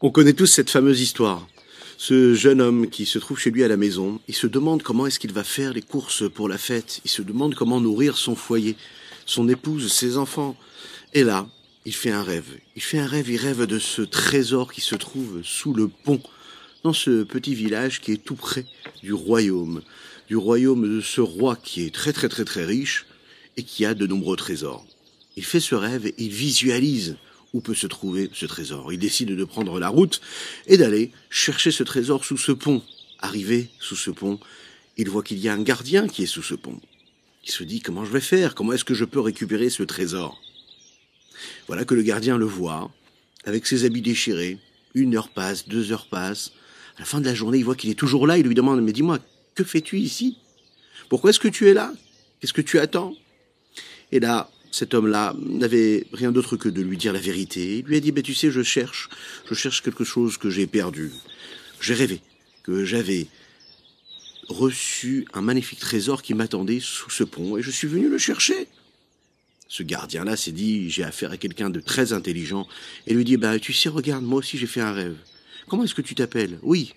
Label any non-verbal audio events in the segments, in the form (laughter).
On connaît tous cette fameuse histoire. Ce jeune homme qui se trouve chez lui à la maison, il se demande comment est-ce qu'il va faire les courses pour la fête, il se demande comment nourrir son foyer, son épouse, ses enfants. Et là, il fait un rêve. Il fait un rêve, il rêve de ce trésor qui se trouve sous le pont, dans ce petit village qui est tout près du royaume, du royaume de ce roi qui est très très très très riche et qui a de nombreux trésors. Il fait ce rêve et il visualise où peut se trouver ce trésor. Il décide de prendre la route et d'aller chercher ce trésor sous ce pont. Arrivé sous ce pont, il voit qu'il y a un gardien qui est sous ce pont. Il se dit comment je vais faire? Comment est-ce que je peux récupérer ce trésor? Voilà que le gardien le voit, avec ses habits déchirés. Une heure passe, deux heures passent. À la fin de la journée, il voit qu'il est toujours là. Il lui demande Mais dis-moi, que fais-tu ici? Pourquoi est-ce que tu es là? Qu'est-ce que tu attends? Et là, cet homme-là n'avait rien d'autre que de lui dire la vérité. Il lui a dit, mais tu sais, je cherche, je cherche quelque chose que j'ai perdu. J'ai rêvé que j'avais reçu un magnifique trésor qui m'attendait sous ce pont et je suis venu le chercher. Ce gardien-là s'est dit, j'ai affaire à quelqu'un de très intelligent et lui dit, bah, tu sais, regarde, moi aussi j'ai fait un rêve. Comment est-ce que tu t'appelles? Oui.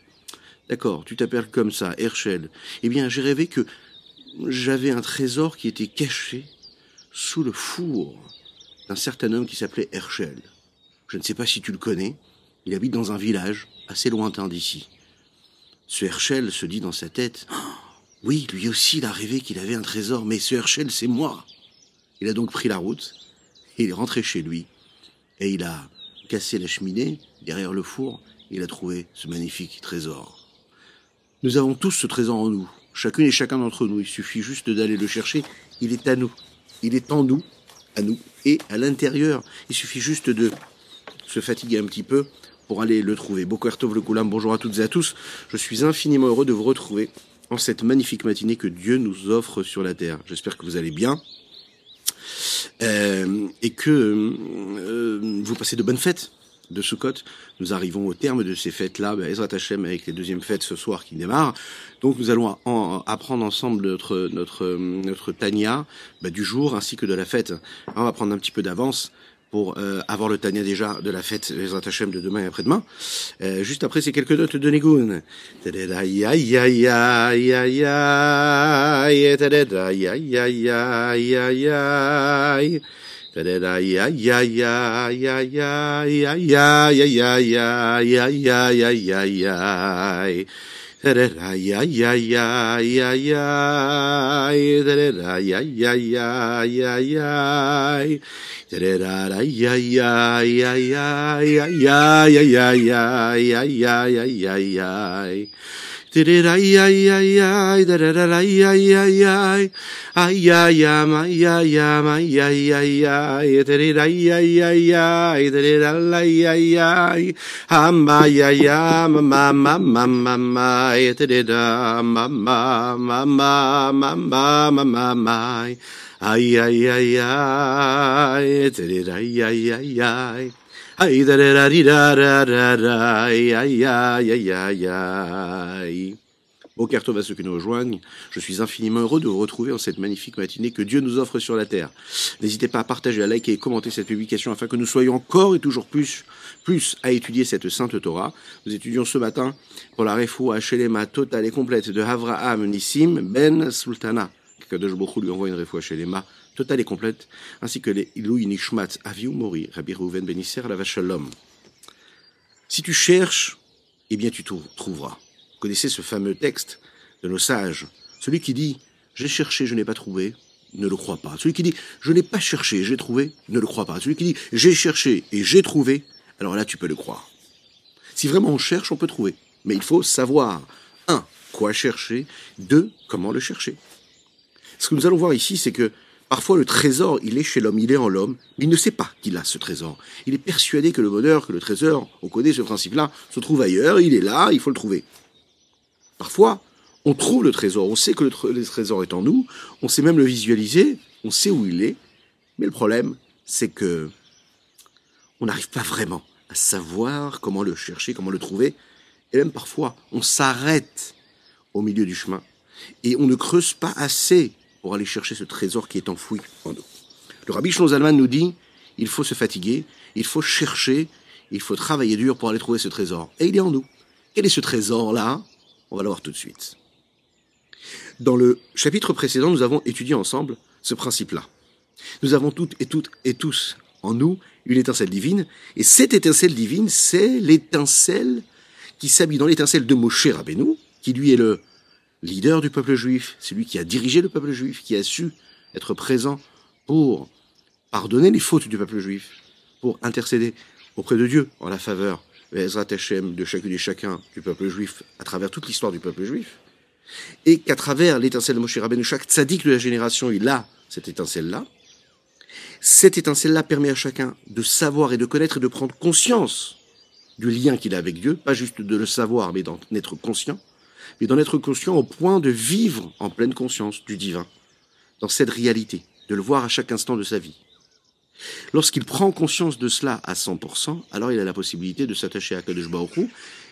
D'accord, tu t'appelles comme ça, Herschel. Eh bien, j'ai rêvé que j'avais un trésor qui était caché sous le four d'un certain homme qui s'appelait Herschel. Je ne sais pas si tu le connais, il habite dans un village assez lointain d'ici. Ce Herschel se dit dans sa tête Oui, lui aussi, il a rêvé qu'il avait un trésor, mais ce Herschel, c'est moi. Il a donc pris la route, il est rentré chez lui, et il a cassé la cheminée derrière le four, et il a trouvé ce magnifique trésor. Nous avons tous ce trésor en nous, chacune et chacun d'entre nous, il suffit juste d'aller le chercher, il est à nous. Il est en nous, à nous, et à l'intérieur. Il suffit juste de se fatiguer un petit peu pour aller le trouver. Bokertov le Koulam, bonjour à toutes et à tous. Je suis infiniment heureux de vous retrouver en cette magnifique matinée que Dieu nous offre sur la terre. J'espère que vous allez bien. Euh, et que euh, vous passez de bonnes fêtes de Sukkot. Nous arrivons au terme de ces fêtes-là, bah, Ezrat Hashem avec les deuxièmes fêtes ce soir qui démarrent. Donc nous allons en, apprendre ensemble notre notre notre Tania bah, du jour ainsi que de la fête. On va prendre un petit peu d'avance pour euh, avoir le Tania déjà de la fête Ezrat Hashem de demain et après-demain. Euh, juste après, c'est quelques notes de Negoun. Da da da ya ya ya ya ya ya ya ya ya ya ya ya ya ya da da da ya ya ya ya ya da da da ya ya ya ya da da da da ya ya ya ya ya ya ya ya ya ya Ay ay ay ay ay ay ay ay ay ay ay am ay ay am ay ay ay ay ay ay ay ay ay ay ay am ay ay am ma ma ma ma ma da ma ma ma ma ma ma ma ma ma ay ay ay ay ay ay ay ay Aïe, da da da da aïe, aïe, aïe, aïe, aïe. Ceux qui nous rejoignent, je suis infiniment heureux de vous retrouver en cette magnifique matinée que Dieu nous offre sur la terre. N'hésitez pas à partager, à liker et commenter cette publication afin que nous soyons encore et toujours plus, plus à étudier cette sainte Torah. Nous étudions ce matin pour la à Shelema totale et complète de Avraham Nissim Ben Sultana. Kadosh Baruch lui envoie une à Shelema totale et complète, ainsi que les Ilui Nishmat Aviu Mori, Rabbi Reuven Benisser, la Shalom. Si tu cherches, eh bien tu trouveras. Vous connaissez ce fameux texte de nos sages. Celui qui dit J'ai cherché, je n'ai pas trouvé, ne le crois pas. Celui qui dit Je n'ai pas cherché, j'ai trouvé, ne le crois pas. Celui qui dit J'ai cherché et j'ai trouvé, alors là tu peux le croire. Si vraiment on cherche, on peut trouver. Mais il faut savoir, un, quoi chercher, deux, comment le chercher. Ce que nous allons voir ici, c'est que Parfois, le trésor, il est chez l'homme, il est en l'homme, mais il ne sait pas qu'il a ce trésor. Il est persuadé que le bonheur, que le trésor, on connaît ce principe-là, se trouve ailleurs, il est là, il faut le trouver. Parfois, on trouve le trésor, on sait que le, trésor est en nous, on sait même le visualiser, on sait où il est, mais le problème, c'est que on n'arrive pas vraiment à savoir comment le chercher, comment le trouver, et même parfois, on s'arrête au milieu du chemin, et on ne creuse pas assez pour aller chercher ce trésor qui est enfoui en nous. Le rabbi Zalman nous dit, il faut se fatiguer, il faut chercher, Il faut travailler dur pour aller trouver ce trésor. Et il est en nous. Quel est ce trésor-là? On va le voir tout de suite. Dans le chapitre précédent, nous avons étudié ensemble ce principe-là. Nous avons toutes et toutes et tous en nous une étincelle divine, et cette étincelle divine, c'est l'étincelle qui s'habille dans l'étincelle de Moshe Rabbeinu, qui lui est le leader du peuple juif, c'est lui qui a dirigé le peuple juif, qui a su être présent pour pardonner les fautes du peuple juif, pour intercéder auprès de Dieu en la faveur. De chacune et chacun du peuple juif à travers toute l'histoire du peuple juif, et qu'à travers l'étincelle de Moshe Rabbeinu, chaque tzaddik de la génération, il a cette étincelle-là, cette étincelle-là permet à chacun de savoir et de connaître et de prendre conscience du lien qu'il a avec Dieu, pas juste de le savoir, mais d'en être conscient, mais d'en être conscient au point de vivre en pleine conscience du divin, dans cette réalité, de le voir à chaque instant de sa vie. Lorsqu'il prend conscience de cela à 100%, alors il a la possibilité de s'attacher à Kadosh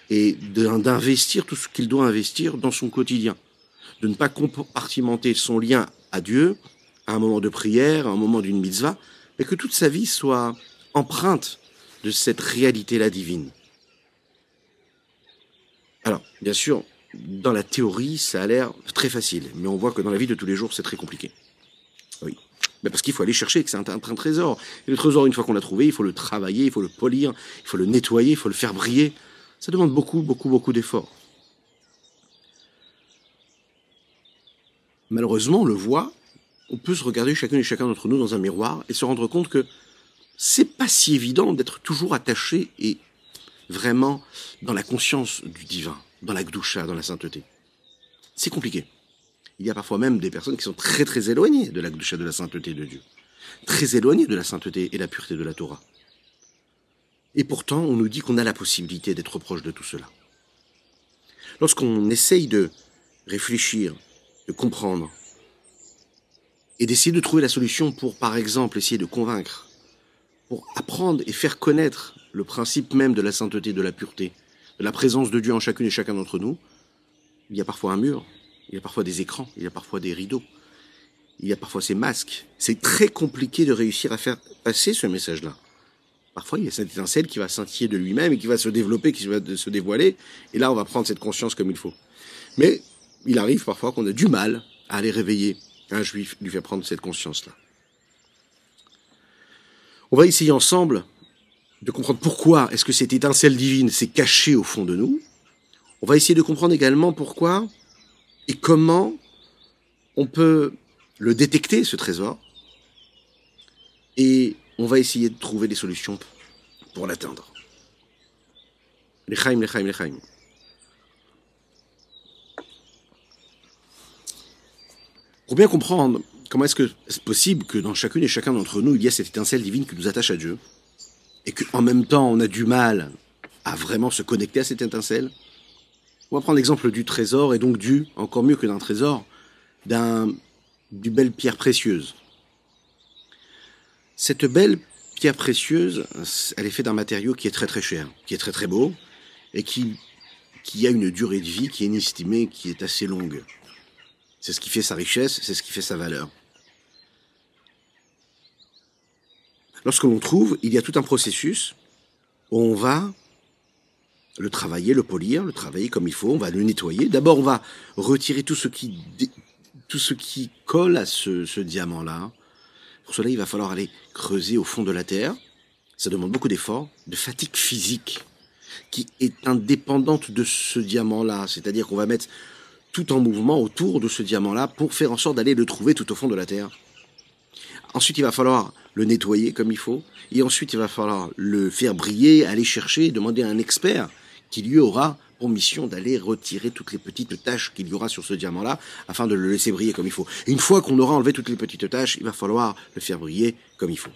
et d'investir tout ce qu'il doit investir dans son quotidien, de ne pas compartimenter son lien à Dieu à un moment de prière, à un moment d'une mitzvah, mais que toute sa vie soit empreinte de cette réalité-là divine. Alors, bien sûr, dans la théorie, ça a l'air très facile, mais on voit que dans la vie de tous les jours, c'est très compliqué. Oui. Mais parce qu'il faut aller chercher, que c'est un, un, trésor. Et le trésor, une fois qu'on l'a trouvé, il faut le travailler, il faut le polir, il faut le nettoyer, il faut le faire briller. Ça demande beaucoup, beaucoup, beaucoup d'efforts. Malheureusement, on le voit, on peut se regarder chacun et chacun d'entre nous dans un miroir et se rendre compte que c'est pas si évident d'être toujours attaché et vraiment dans la conscience du divin, dans la gdoucha, dans la sainteté. C'est compliqué. Il y a parfois même des personnes qui sont très très éloignées de la gdoucha, de la sainteté de Dieu. Très éloignées de la sainteté et la pureté de la Torah. Et pourtant, on nous dit qu'on a la possibilité d'être proche de tout cela. Lorsqu'on essaye de réfléchir, de comprendre, et d'essayer de trouver la solution pour, par exemple, essayer de convaincre, pour apprendre et faire connaître le principe même de la sainteté, de la pureté, la présence de Dieu en chacune et chacun d'entre nous, il y a parfois un mur, il y a parfois des écrans, il y a parfois des rideaux, il y a parfois ces masques. C'est très compliqué de réussir à faire passer ce message-là. Parfois, il y a cette étincelle qui va scintiller de lui-même et qui va se développer, qui va se dévoiler, et là, on va prendre cette conscience comme il faut. Mais il arrive parfois qu'on a du mal à aller réveiller un juif lui fait prendre cette conscience-là. On va essayer ensemble de comprendre pourquoi est-ce que cette étincelle divine s'est cachée au fond de nous. On va essayer de comprendre également pourquoi et comment on peut le détecter, ce trésor. Et on va essayer de trouver des solutions pour l'atteindre. Lechaim, lechaim, lechaim. Pour bien comprendre comment est-ce que c'est possible que dans chacune et chacun d'entre nous, il y a cette étincelle divine qui nous attache à Dieu, et qu'en même temps, on a du mal à vraiment se connecter à cette étincelle, on va prendre l'exemple du trésor, et donc du, encore mieux que d'un trésor, d'un, du belle pierre précieuse. Cette belle pierre précieuse, elle est faite d'un matériau qui est très très cher, qui est très très beau, et qui, qui a une durée de vie qui est inestimée, qui est assez longue. C'est ce qui fait sa richesse, c'est ce qui fait sa valeur. Lorsque l'on trouve, il y a tout un processus où on va le travailler, le polir, le travailler comme il faut, on va le nettoyer. D'abord, on va retirer tout ce qui, tout ce qui colle à ce, ce diamant-là. Pour cela, il va falloir aller creuser au fond de la terre. Ça demande beaucoup d'efforts, de fatigue physique, qui est indépendante de ce diamant-là. C'est-à-dire qu'on va mettre tout en mouvement autour de ce diamant-là pour faire en sorte d'aller le trouver tout au fond de la Terre. Ensuite, il va falloir le nettoyer comme il faut, et ensuite, il va falloir le faire briller, aller chercher, demander à un expert qui lui aura pour mission d'aller retirer toutes les petites taches qu'il y aura sur ce diamant-là, afin de le laisser briller comme il faut. Une fois qu'on aura enlevé toutes les petites taches, il va falloir le faire briller comme il faut.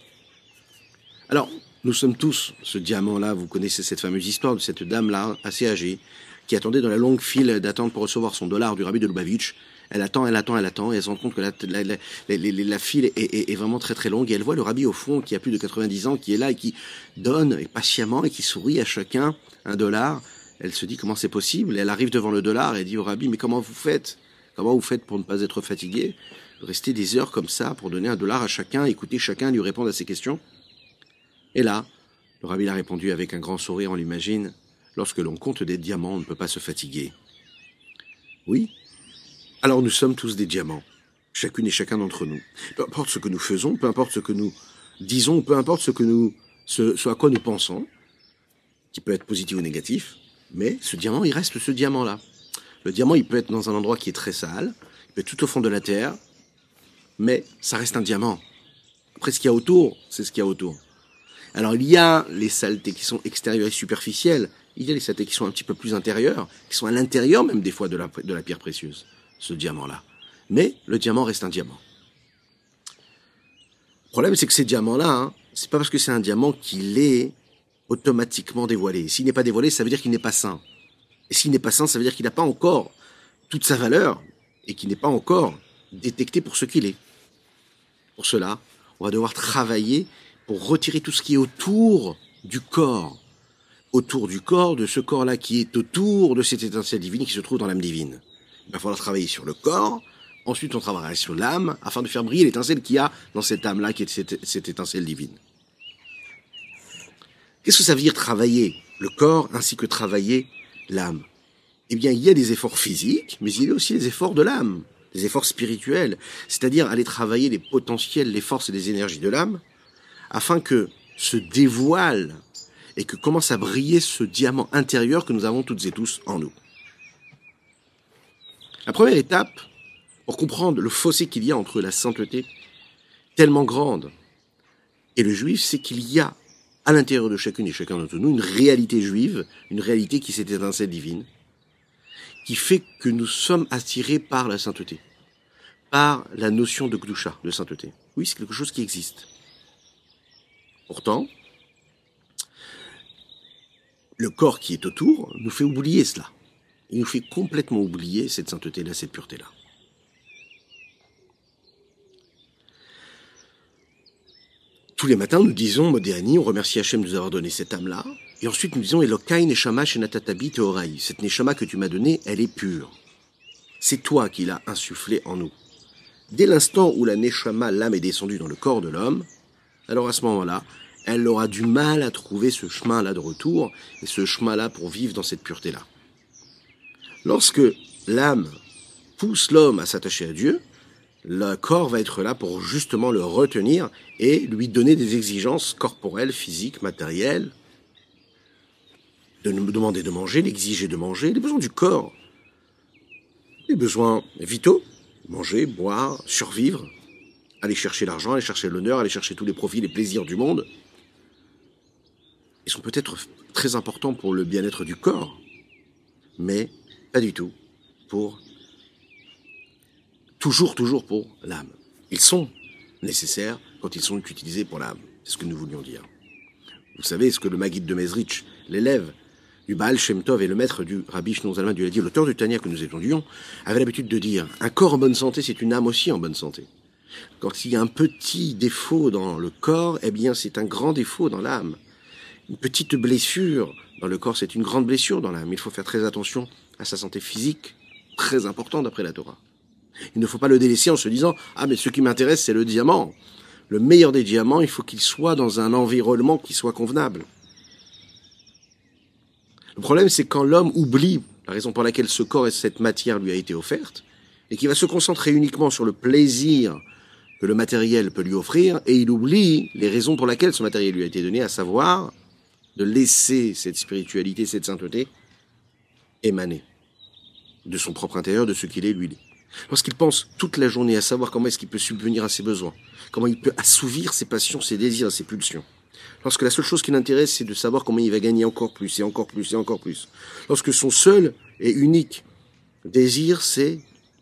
Alors, nous sommes tous ce diamant-là, vous connaissez cette fameuse histoire de cette dame-là, assez âgée, qui attendait dans la longue file d'attente pour recevoir son dollar du rabbi de Lubavitch. Elle attend, elle attend, elle attend, et elle se rend compte que la, la, la, la file est, est, vraiment très très longue, et elle voit le rabbi au fond, qui a plus de 90 ans, qui est là et qui donne et patiemment et qui sourit à chacun un dollar. Elle se dit comment c'est possible, elle arrive devant le dollar et dit au rabbi, mais comment vous faites? Comment vous faites pour ne pas être fatigué? Rester des heures comme ça pour donner un dollar à chacun, écouter chacun, lui répondre à ses questions. Et là, Le rabbi a répondu avec un grand sourire, on l'imagine, lorsque l'on compte des diamants, on ne peut pas se fatiguer. Oui, alors nous sommes tous des diamants, chacune et chacun d'entre nous. Peu importe ce que nous faisons, peu importe ce que nous disons, peu importe ce, que nous, ce, à quoi nous pensons, qui peut être positif ou négatif, mais ce diamant, il reste ce diamant-là. Le diamant, il peut être dans un endroit qui est très sale, il peut être tout au fond de la terre, mais ça reste un diamant. Après, ce qu'il y a autour, c'est ce qu'il y a autour. Alors, il y a les saletés qui sont extérieures et superficielles, il y a les saletés qui sont un petit peu plus intérieures, qui sont à l'intérieur même des fois de la pierre précieuse ce diamant-là. Mais le diamant reste un diamant. Le problème, c'est que ces diamants-là, hein, c'est pas parce que c'est un diamant qu'il est automatiquement dévoilé. S'il n'est pas dévoilé, ça veut dire qu'il n'est pas sain. Et s'il n'est pas sain, ça veut dire qu'il n'a pas encore toute sa valeur et qu'il n'est pas encore détecté pour ce qu'il est. Pour cela, on va devoir travailler pour retirer tout ce qui est autour du corps. Autour du corps, de ce corps-là qui est autour de cette étincelle divine qui se trouve dans l'âme divine. Il va falloir travailler sur le corps, ensuite on travaillera sur l'âme, afin de faire briller l'étincelle qu'il y a dans cette âme-là, qui est cette, étincelle divine. Qu'est-ce que ça veut dire travailler le corps ainsi que travailler l'âme? Eh bien, il y a des efforts physiques, mais il y a aussi des efforts de l'âme, des efforts spirituels, c'est-à-dire aller travailler les potentiels, les forces et les énergies de l'âme, afin que se dévoile et que commence à briller ce diamant intérieur que nous avons toutes et tous en nous. La première étape, pour comprendre le fossé qu'il y a entre la sainteté, tellement grande, et le juif, c'est qu'il y a à l'intérieur de chacune et chacun d'entre nous une réalité juive, une réalité qui s'est étincelle divine, qui fait que nous sommes attirés par la sainteté, par la notion de Gdusha, de sainteté. Oui, c'est quelque chose qui existe. Pourtant, le corps qui est autour nous fait oublier cela. Il nous fait complètement oublier cette sainteté-là, cette pureté-là. Tous les matins, nous disons Modéani, on remercie Hachem de nous avoir donné cette âme-là. Et ensuite, nous disons Elokai Neshama Shenatatabi Teorai. Cette Neshama que tu m'as donnée, elle est pure. C'est toi qui l'as insufflée en nous. Dès l'instant où la Neshama, l'âme, est descendue dans le corps de l'homme, alors à ce moment-là, elle aura du mal à trouver ce chemin-là de retour et ce chemin-là pour vivre dans cette pureté-là. Lorsque l'âme pousse l'homme à s'attacher à Dieu, le corps va être là pour justement le retenir et lui donner des exigences corporelles, physiques, matérielles, de nous demander de manger, l'exiger de manger, les besoins du corps, les besoins vitaux, manger, boire, survivre, aller chercher l'argent, aller chercher l'honneur, aller chercher tous les profits, les plaisirs du monde. Ils sont peut-être très importants pour le bien-être du corps, mais pas du tout pour toujours, toujours pour l'âme. Ils sont nécessaires quand ils sont utilisés pour l'âme. C'est ce que nous voulions dire. Vous savez ce que le Maguide de Mezrich, l'élève du Baal Shem Tov et le maître du Rabbi Shnon Zalman du l'auteur du Tania que nous étudions, avait l'habitude de dire un corps en bonne santé, c'est une âme aussi en bonne santé. Quand il y a un petit défaut dans le corps, eh bien c'est un grand défaut dans l'âme. Une petite blessure dans le corps, c'est une grande blessure dans l'âme. Il faut faire très attention à sa santé physique, très important d'après la Torah. Il ne faut pas le délaisser en se disant Ah, mais ce qui m'intéresse, c'est le diamant. Le meilleur des diamants, il faut qu'il soit dans un environnement qui soit convenable. Le problème, c'est quand l'homme oublie la raison pour laquelle ce corps et cette matière lui a été offerte, et qu'il va se concentrer uniquement sur le plaisir que le matériel peut lui offrir, et il oublie les raisons pour lesquelles ce matériel lui a été donné, à savoir de laisser cette spiritualité, cette sainteté émaner de son propre intérieur, de ce qu'il est, lui. Lorsqu'il pense toute la journée à savoir comment est-ce qu'il peut subvenir à ses besoins, comment il peut assouvir ses passions, ses désirs, ses pulsions. Lorsque la seule chose qui l'intéresse, c'est de savoir comment il va gagner encore plus, et encore plus, et encore plus. Lorsque son seul et unique désir, c'est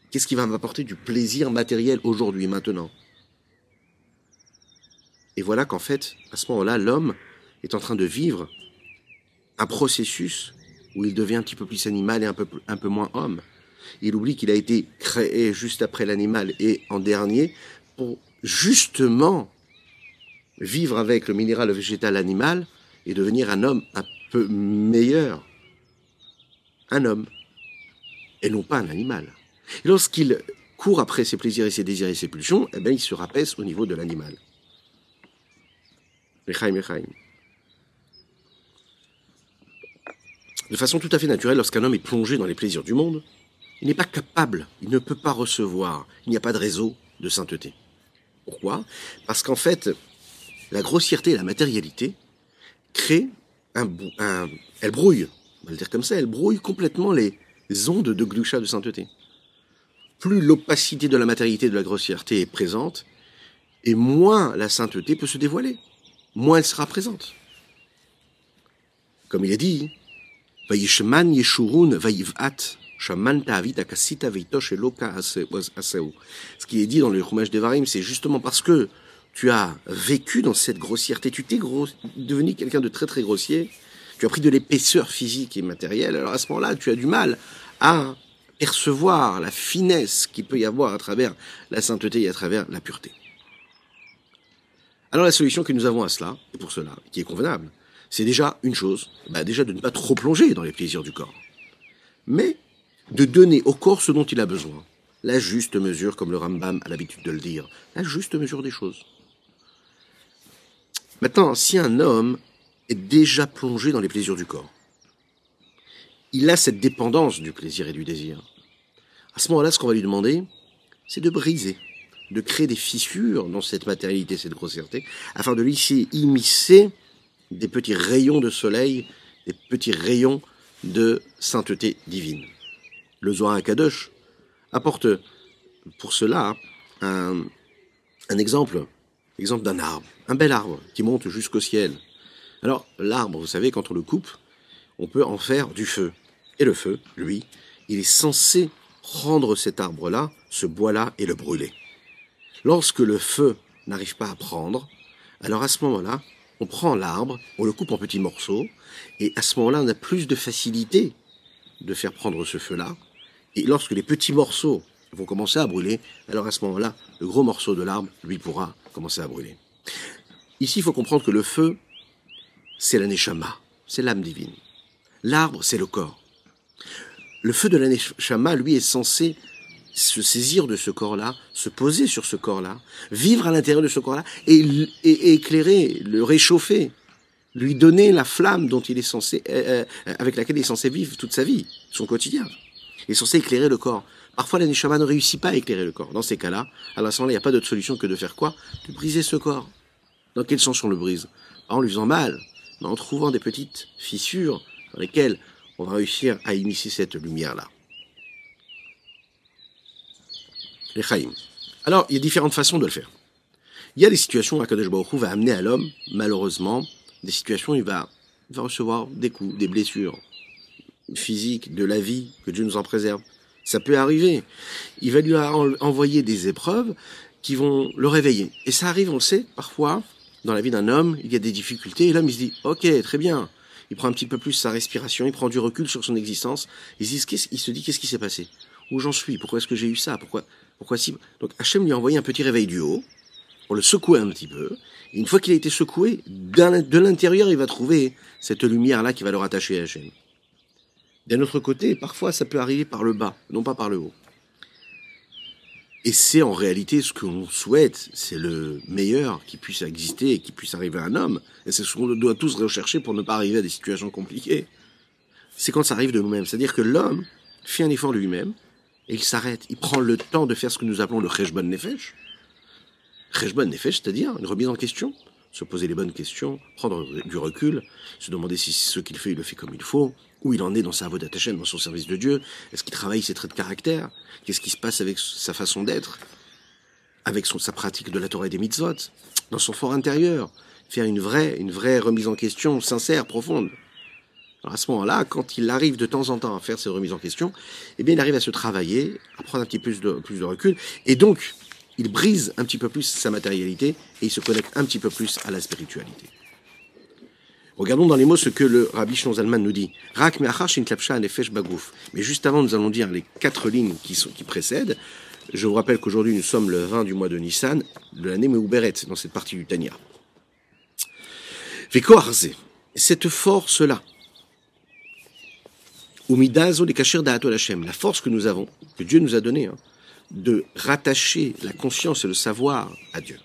qu'est-ce qui va m'apporter du plaisir matériel aujourd'hui, maintenant. Et voilà qu'en fait, à ce moment-là, l'homme est en train de vivre un processus où il devient un petit peu plus animal et un peu, un peu moins homme. Il oublie qu'il a été créé juste après l'animal et en dernier pour justement vivre avec le minéral, le végétal, l'animal et devenir un homme un peu meilleur. Un homme. Et non pas un animal. Et lorsqu'il court après ses plaisirs et ses désirs et ses pulsions, eh bien, il se rapaisse au niveau de l'animal. De façon tout à fait naturelle, lorsqu'un homme est plongé dans les plaisirs du monde, il n'est pas capable, il ne peut pas recevoir, il n'y a pas de réseau de sainteté. Pourquoi? Parce qu'en fait, la grossièreté et la matérialité créent un, elle brouille, on va le dire comme ça, elle brouille complètement les ondes de glucha de sainteté. Plus l'opacité de la matérialité de la grossièreté est présente, et moins la sainteté peut se dévoiler, moins elle sera présente. Comme il est dit, Yeshurun ce qui est dit dans le Chumash Devarim, c'est justement parce que tu as vécu dans cette grossièreté, tu t'es devenu quelqu'un de très très grossier, tu as pris de l'épaisseur physique et matérielle, alors à ce moment-là, tu as du mal à percevoir la finesse qu'il peut y avoir à travers la sainteté et à travers la pureté. Alors la solution que nous avons à cela, et pour cela, qui est convenable, c'est déjà une chose, bah déjà de ne pas trop plonger dans les plaisirs du corps. Mais de donner au corps ce dont il a besoin. La juste mesure, comme le Rambam a l'habitude de le dire, la juste mesure des choses. Maintenant, si un homme est déjà plongé dans les plaisirs du corps, il a cette dépendance du plaisir et du désir. À ce moment-là, ce qu'on va lui demander, c'est de briser, de créer des fissures dans cette matérialité, cette grossièreté, afin de laisser immiscer des petits rayons de soleil, des petits rayons de sainteté divine le Zohar Kadosh apporte pour cela un, exemple, exemple d'un arbre, un bel arbre qui monte jusqu'au ciel. Alors l'arbre, vous savez, quand on le coupe, on peut en faire du feu. Et le feu, lui, il est censé prendre cet arbre-là, ce bois-là, et le brûler. Lorsque le feu n'arrive pas à prendre, alors à ce moment-là, on prend l'arbre, on le coupe en petits morceaux, et à ce moment-là, on a plus de facilité de faire prendre ce feu-là, et lorsque les petits morceaux vont commencer à brûler, alors à ce moment-là, le gros morceau de l'arbre, lui, pourra commencer à brûler. Ici, il faut comprendre que le feu, c'est la neshama, c'est l'âme divine. L'arbre, c'est le corps. Le feu de la neshama, lui, est censé se saisir de ce corps-là, se poser sur ce corps-là, vivre à l'intérieur de ce corps-là et, éclairer, le réchauffer, lui donner la flamme dont il est censé, euh, euh, avec laquelle il est censé vivre toute sa vie, son quotidien. Il est censé éclairer le corps. Parfois, la Neshama ne réussit pas à éclairer le corps. Dans ces cas-là, à la il n'y a pas d'autre solution que de faire quoi? De briser ce corps. Dans quel sens on le brise? En lui faisant mal, mais en trouvant des petites fissures dans lesquelles on va réussir à initier cette lumière-là. Alors, il y a différentes façons de le faire. Il y a des situations où Akadosh Baruch va amener à l'homme, malheureusement, des situations où il va, va recevoir des coups, des blessures, physique, de la vie, que Dieu nous en préserve. Ça peut arriver. Il va lui envoyer des épreuves qui vont le réveiller. Et ça arrive, on le sait, parfois, dans la vie d'un homme, il y a des difficultés, et l'homme, il se dit, ok, très bien. Il prend un petit peu plus sa respiration, il prend du recul sur son existence, il se dit qu'est-ce qui s'est passé? Où j'en suis? Pourquoi est-ce que j'ai eu ça? Pourquoi, pourquoi si? Donc Hachem lui a envoyé un petit réveil du haut, pour le secouer un petit peu. Et une fois qu'il a été secoué, de l'intérieur, il va trouver cette lumière-là qui va le rattacher à Hachem. D'un autre côté, parfois ça peut arriver par le bas, non pas par le haut. Et c'est en réalité ce que l'on souhaite, c'est le meilleur qui puisse exister et qui puisse arriver à un homme. Et c'est ce qu'on doit tous rechercher pour ne pas arriver à des situations compliquées. C'est quand ça arrive de nous-mêmes. C'est-à-dire que l'homme fait un effort lui-même et il s'arrête. Il prend le temps de faire ce que nous appelons le Cheshbon Nefesh. Cheshbon Nefesh, c'est-à-dire une remise en question. Se poser les bonnes questions, prendre du recul, se demander si ce qu'il fait, il le fait comme il faut, où il en est dans sa voie chaîne, dans son service de Dieu Est-ce qu'il travaille ses traits de caractère? Qu'est-ce qui se passe avec sa façon d'être? Avec sa pratique de la Torah et des mitzvot? Dans son fort intérieur Faire une vraie, une vraie remise en question sincère, profonde. Alors à ce moment-là, quand il arrive de temps en temps à faire ces remises en question, eh bien il arrive à se travailler, à prendre un petit peu plus de, plus de recul, et donc il brise un petit peu plus sa matérialité et il se connecte un petit peu plus à la spiritualité. Regardons dans les mots ce que le Rabbi Zalman nous dit. Rak bagouf. Mais juste avant, nous allons dire les quatre lignes qui, sont, qui précèdent. Je vous rappelle qu'aujourd'hui, nous sommes le 20 du mois de Nissan, de l'année Meuberet, dans cette partie du Tania. Vekoarze, cette force-là, la force que nous avons, que Dieu nous a donnée, hein, de rattacher la conscience et le savoir à Dieu.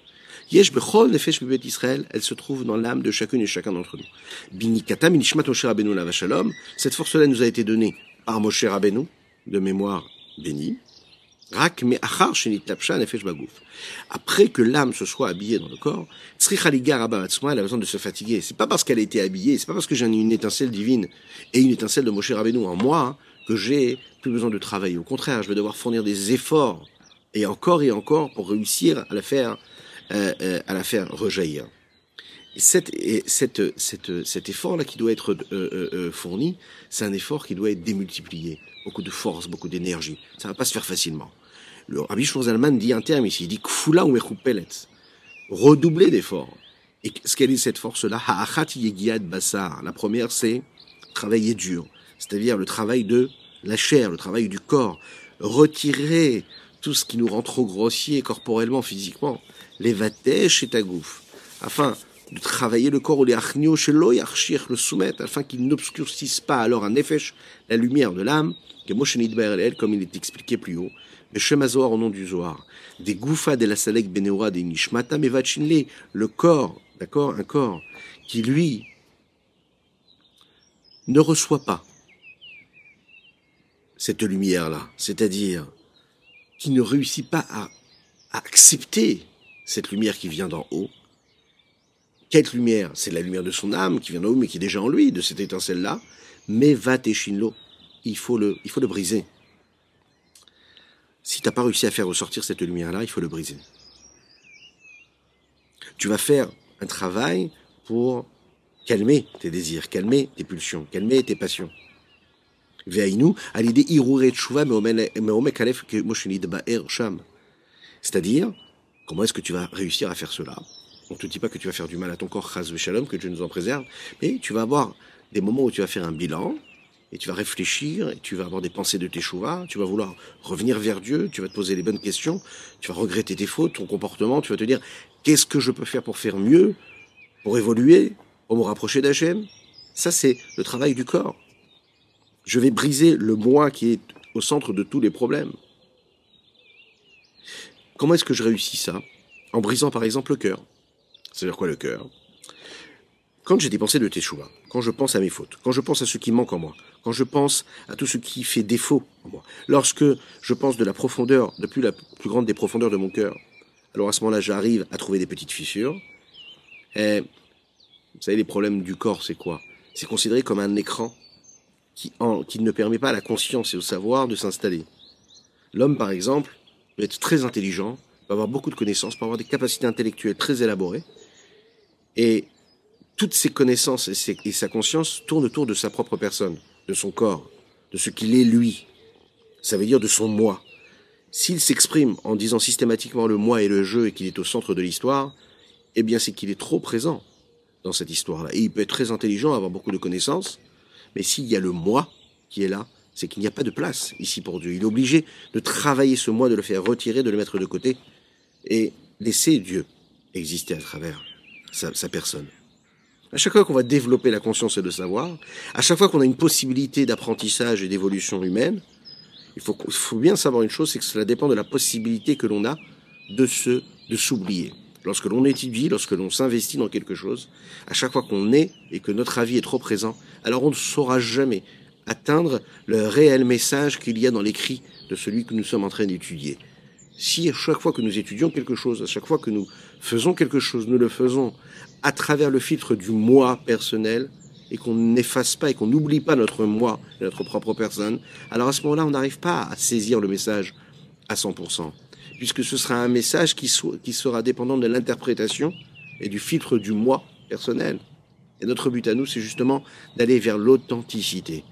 Yesh bechol nefesh bibet Israël, elle se trouve dans l'âme de chacune et chacun d'entre nous. Binikata minishmat Moshe Rabbeinu shalom, cette force-là nous a été donnée par Moshe de mémoire bénie. Rak shenitapsha nefesh bagouf. Après que l'âme se soit habillée dans le corps, tzricha ligar elle a besoin de se fatiguer. C'est pas parce qu'elle a été habillée, c'est pas parce que j'ai une étincelle divine et une étincelle de Moshe Rabbeinu en moi que j'ai plus besoin de travailler. Au contraire, je vais devoir fournir des efforts et encore et encore pour réussir à la faire, euh, euh, à la faire rejaillir. Cet effort-là qui doit être euh, fourni, c'est un effort qui doit être démultiplié. Beaucoup de force, beaucoup d'énergie. Ça va pas se faire facilement. Le Rabbi Zalman dit un terme ici, il dit kfula ou mechupelet. Redoubler d'efforts. Et ce qu'elle est cette force-là? Ha'achat yegiad basar. La première, c'est travailler dur. C'est-à-dire le travail de la chair, le travail du corps. Retirer tout ce qui nous rend trop grossier corporellement, physiquement, les vatèches et tagouf, afin de travailler le corps ou les achnio chez le soumettre, afin qu'il n'obscurcisse pas alors un nefesh, la lumière de l'âme, que comme il est expliqué plus haut, Shemazor au nom du Zohar, des goufa de la salek beneora des nishmata mevachinle, le corps, d'accord, un corps, qui lui ne reçoit pas cette lumière-là, c'est-à-dire qui ne réussit pas à, accepter cette lumière qui vient d'en haut. Quelle lumière? C'est la lumière de son âme qui vient d'en haut, mais qui est déjà en lui, de cette étincelle-là. Mais va shinlo, il il faut le briser. Si tu n'as pas réussi à faire ressortir cette lumière-là, il faut le briser. Tu vas faire un travail pour calmer tes désirs, calmer tes pulsions, calmer tes passions. C'est-à-dire, comment est-ce que tu vas réussir à faire cela? On te dit pas que tu vas faire du mal à ton corps, que Dieu nous en préserve, mais tu vas avoir des moments où tu vas faire un bilan, et tu vas réfléchir, et tu vas avoir des pensées de tes chouvas, tu vas vouloir revenir vers Dieu, tu vas te poser les bonnes questions, tu vas regretter tes fautes, ton comportement, tu vas te dire, qu'est-ce que je peux faire pour faire mieux, pour évoluer, pour me rapprocher d'Hachem? Ça, c'est le travail du corps. Je vais briser le moi qui est au centre de tous les problèmes. Comment est-ce que je réussis ça? En brisant par exemple le cœur. C'est-à-dire quoi le cœur? Quand j'ai des pensées de Teshuva, quand je pense à mes fautes, quand je pense à ce qui manque en moi, quand je pense à tout ce qui fait défaut en moi, lorsque je pense de la profondeur, depuis la plus grande des profondeurs de mon cœur, alors à ce moment-là j'arrive à trouver des petites fissures. Et, vous savez, les problèmes du corps, c'est quoi? C'est considéré comme un écran qui, ne permet pas à la conscience et au savoir de s'installer. L'homme, par exemple, peut être très intelligent, peut avoir beaucoup de connaissances, peut avoir des capacités intellectuelles très élaborées, et toutes ses connaissances et, sa conscience tournent autour de sa propre personne, de son corps, de ce qu'il est lui. Ça veut dire de son moi. S'il s'exprime en disant systématiquement le moi et le jeu et qu'il est au centre de l'histoire, eh bien c'est qu'il est trop présent dans cette histoire-là. Et il peut être très intelligent, avoir beaucoup de connaissances, mais s'il y a le moi qui est là, c'est qu'il n'y a pas de place ici pour Dieu. Il est obligé de travailler ce moi, de le faire retirer, de le mettre de côté et laisser Dieu exister à travers sa, personne. À chaque fois qu'on va développer la conscience et le savoir, à chaque fois qu'on a une possibilité d'apprentissage et d'évolution humaine, il faut, bien savoir une chose, c'est que cela dépend de la possibilité que l'on a de se, de s'oublier. Lorsque l'on étudie, lorsque l'on s'investit dans quelque chose, à chaque fois qu'on est et que notre avis est trop présent, alors on ne saura jamais atteindre le réel message qu'il y a dans l'écrit de celui que nous sommes en train d'étudier. Si à chaque fois que nous étudions quelque chose, à chaque fois que nous faisons quelque chose, nous le faisons à travers le filtre du moi personnel, et qu'on n'efface pas et qu'on n'oublie pas notre moi, notre propre personne, alors à ce moment-là, on n'arrive pas à saisir le message à 100%, puisque ce sera un message qui, qui sera dépendant de l'interprétation et du filtre du moi personnel. Et notre but à nous, c'est justement d'aller vers l'authenticité.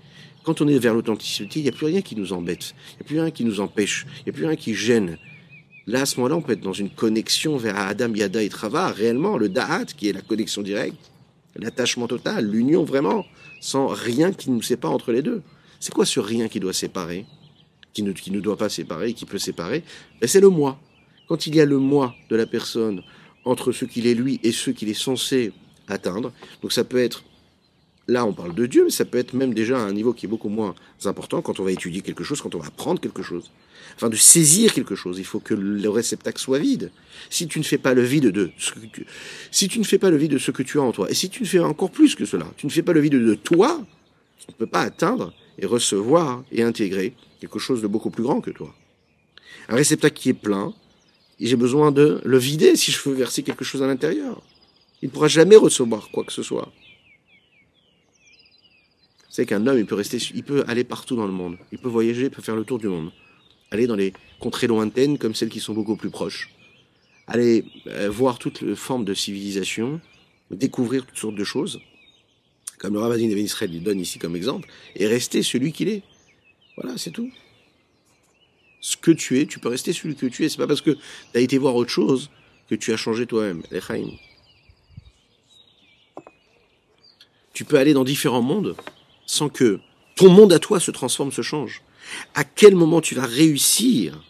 Quand on est vers l'authenticité, il n'y a plus rien qui nous embête, il n'y a plus rien qui nous empêche, il n'y a plus rien qui gêne. Là, à ce moment-là, on peut être dans une connexion vers Adam, Yada et Trava, réellement, le Da'at, qui est la connexion directe, l'attachement total, l'union vraiment, sans rien qui nous sépare entre les deux. C'est quoi ce rien qui doit séparer, qui ne, qui ne doit pas séparer, qui peut séparer? Ben, C'est le moi. Quand il y a le moi de la personne entre ce qu'il est lui et ce qu'il est censé atteindre. Donc ça peut être là, on parle de Dieu, mais ça peut être même déjà à un niveau qui est beaucoup moins important quand on va étudier quelque chose, quand on va apprendre quelque chose. Enfin, de saisir quelque chose, il faut que le réceptacle soit vide. Si tu ne fais pas le vide de ce que tu, si tu ne fais pas le vide de ce que tu as en toi, et si tu ne fais encore plus que cela, tu ne fais pas le vide de toi, on ne peut pas atteindre et recevoir et intégrer quelque chose de beaucoup plus grand que toi. Un réceptacle qui est plein, j'ai besoin de le vider si je veux verser quelque chose à l'intérieur. Il ne pourra jamais recevoir quoi que ce soit. C'est qu'un homme, il peut rester, il peut aller partout dans le monde. Il peut voyager, il peut faire le tour du monde. Aller dans les contrées lointaines comme celles qui sont beaucoup plus proches. Aller euh, voir toutes les formes de civilisation, découvrir toutes sortes de choses, comme le Ravadin de Israël lui donne ici comme exemple, et rester celui qu'il est. Voilà, c'est tout. Ce que tu es, tu peux rester celui que tu es. C'est pas parce que tu as été voir autre chose que tu as changé toi-même. Tu peux aller dans différents mondes sans que ton monde à toi se transforme, se change. À quel moment tu vas réussir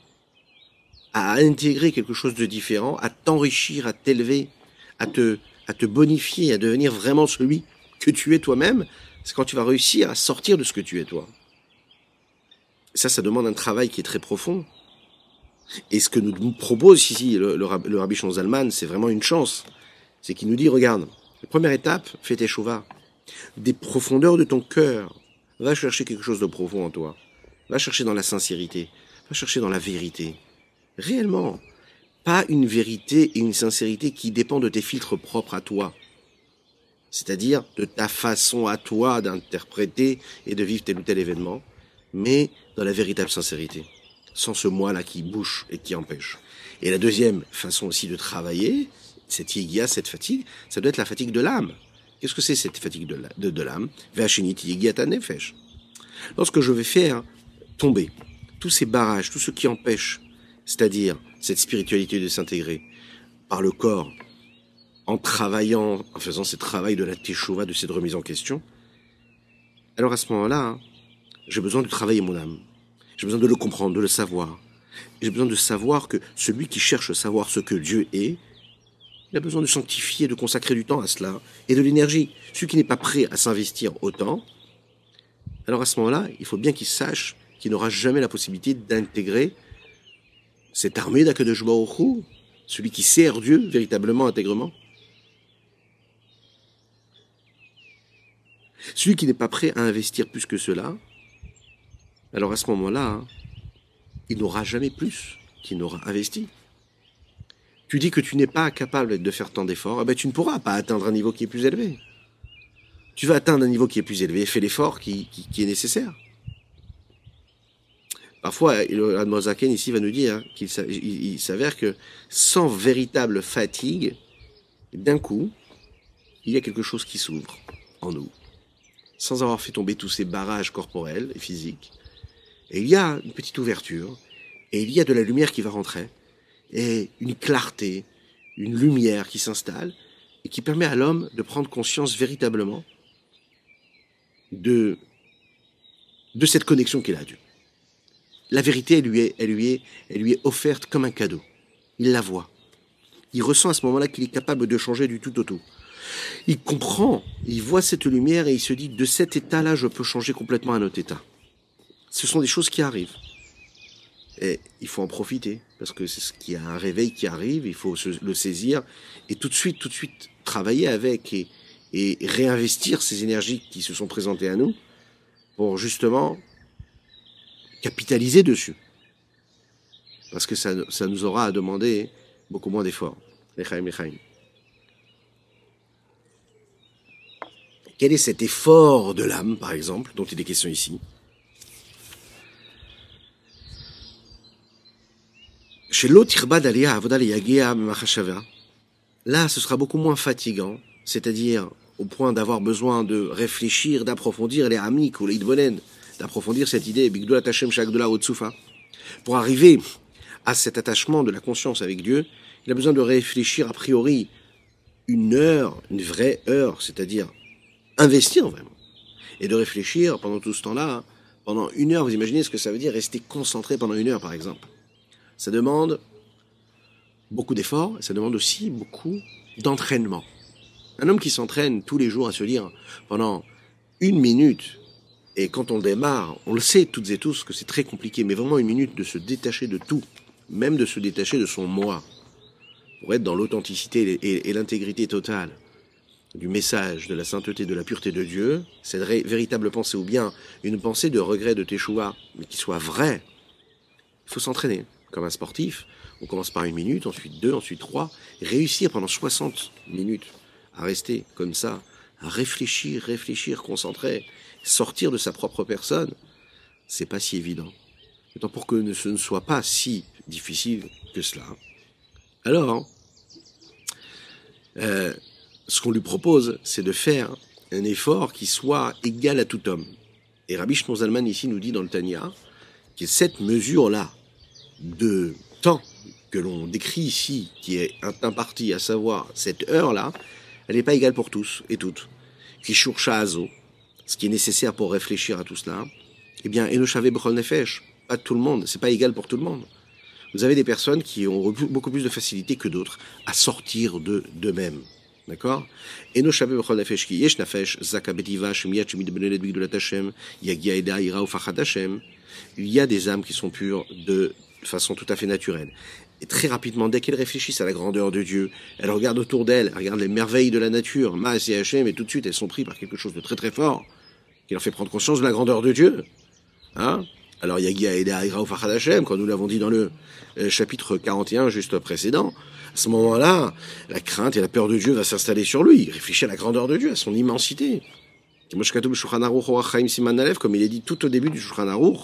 à intégrer quelque chose de différent, à t'enrichir, à t'élever, à te, à te bonifier, à devenir vraiment celui que tu es toi-même, c'est quand tu vas réussir à sortir de ce que tu es toi. Ça, ça demande un travail qui est très profond. Et ce que nous, propose ici le, le, le Rabbi c'est vraiment une chance. C'est qu'il nous dit, regarde, première étape, fais tes chouvas des profondeurs de ton cœur. Va chercher quelque chose de profond en toi. Va chercher dans la sincérité. Va chercher dans la vérité. Réellement. Pas une vérité et une sincérité qui dépend de tes filtres propres à toi. C'est-à-dire de ta façon à toi d'interpréter et de vivre tel ou tel événement, mais dans la véritable sincérité. Sans ce moi-là qui bouche et qui empêche. Et la deuxième façon aussi de travailler, cette yigia, cette fatigue, ça doit être la fatigue de l'âme. Qu'est-ce que c'est cette fatigue de l'âme? Lorsque je vais faire tomber tous ces barrages, tout ce qui empêche, c'est-à-dire cette spiritualité de s'intégrer par le corps, en travaillant, en faisant ce travail de la teshuva, de cette remise en question, alors à ce moment-là, hein, j'ai besoin de travailler mon âme. J'ai besoin de le comprendre, de le savoir. J'ai besoin de savoir que celui qui cherche à savoir ce que Dieu est, il a besoin de sanctifier, de consacrer du temps à cela et de l'énergie. Celui qui n'est pas prêt à s'investir autant, alors à ce moment-là, il faut bien qu'il sache qu'il n'aura jamais la possibilité d'intégrer cette armée d'Akadosh celui qui sert Dieu véritablement, intégrement. Celui qui n'est pas prêt à investir plus que cela, alors à ce moment-là, il n'aura jamais plus qu'il n'aura investi tu dis que tu n'es pas capable de faire tant d'efforts, eh ben, tu ne pourras pas atteindre un niveau qui est plus élevé. Tu vas atteindre un niveau qui est plus élevé, fais l'effort qui, est nécessaire. Parfois, Admozaken ici va nous dire qu'il s'avère que sans véritable fatigue, d'un coup, il y a quelque chose qui s'ouvre en nous, sans avoir fait tomber tous ces barrages corporels et physiques. Et il y a une petite ouverture, et il y a de la lumière qui va rentrer, et une clarté, une lumière qui s'installe et qui permet à l'homme de prendre conscience véritablement de, de cette connexion qu'il a à Dieu. La vérité, elle lui, est, elle, lui est, elle lui est offerte comme un cadeau. Il la voit. Il ressent à ce moment-là qu'il est capable de changer du tout au tout. Il comprend, il voit cette lumière et il se dit, de cet état-là, je peux changer complètement à un autre état. Ce sont des choses qui arrivent. Et il faut en profiter, parce que c'est ce qu'il y a un réveil qui arrive, il faut le saisir, et tout de suite, tout de suite, travailler avec et, et réinvestir ces énergies qui se sont présentées à nous, pour justement capitaliser dessus. Parce que ça, ça nous aura à demander beaucoup moins d'efforts. Quel est cet effort de l'âme, par exemple, dont il est question ici? Là, ce sera beaucoup moins fatigant, c'est-à-dire au point d'avoir besoin de réfléchir, d'approfondir les amik ou les idbonen, d'approfondir cette idée, pour arriver à cet attachement de la conscience avec Dieu, il a besoin de réfléchir a priori une heure, une vraie heure, c'est-à-dire investir vraiment, et de réfléchir pendant tout ce temps-là, pendant une heure, vous imaginez ce que ça veut dire rester concentré pendant une heure par exemple. Ça demande beaucoup d'efforts, ça demande aussi beaucoup d'entraînement. Un homme qui s'entraîne tous les jours à se dire pendant une minute, et quand on démarre, on le sait toutes et tous que c'est très compliqué, mais vraiment une minute de se détacher de tout, même de se détacher de son moi, pour être dans l'authenticité et l'intégrité totale du message de la sainteté, de la pureté de Dieu, cette véritable pensée, ou bien une pensée de regret de Teshuvah, mais qui soit vraie, il faut s'entraîner. Comme un sportif, on commence par une minute, ensuite deux, ensuite trois, réussir pendant 60 minutes à rester comme ça, à réfléchir, réfléchir, concentrer, sortir de sa propre personne, c'est pas si évident. Autant pour que ce ne soit pas si difficile que cela. Alors, euh, ce qu'on lui propose, c'est de faire un effort qui soit égal à tout homme. Et Rabbi Zalman ici nous dit dans le Tanya que cette mesure-là de temps que l'on décrit ici, qui est imparti, à savoir cette heure-là, elle n'est pas égale pour tous et toutes. Qui à ce qui est nécessaire pour réfléchir à tout cela, eh bien, Enoshave Nefesh, pas tout le monde, c'est pas égal pour tout le monde. Vous avez des personnes qui ont beaucoup plus de facilité que d'autres à sortir de d'eux-mêmes. D'accord? Il y a des âmes qui sont pures de façon tout à fait naturelle. Et très rapidement, dès qu'elles réfléchissent à la grandeur de Dieu, elles regardent autour d'elles, elles regardent les merveilles de la nature, Maas et Hachem, et tout de suite elles sont prises par quelque chose de très très fort, qui leur fait prendre conscience de la grandeur de Dieu. Hein? Alors Yagia et Hachem, quand nous l'avons dit dans le euh, chapitre 41 juste précédent, à ce moment-là, la crainte et la peur de Dieu va s'installer sur lui. Il réfléchit à la grandeur de Dieu, à son immensité. Comme il est dit tout au début du Shulchan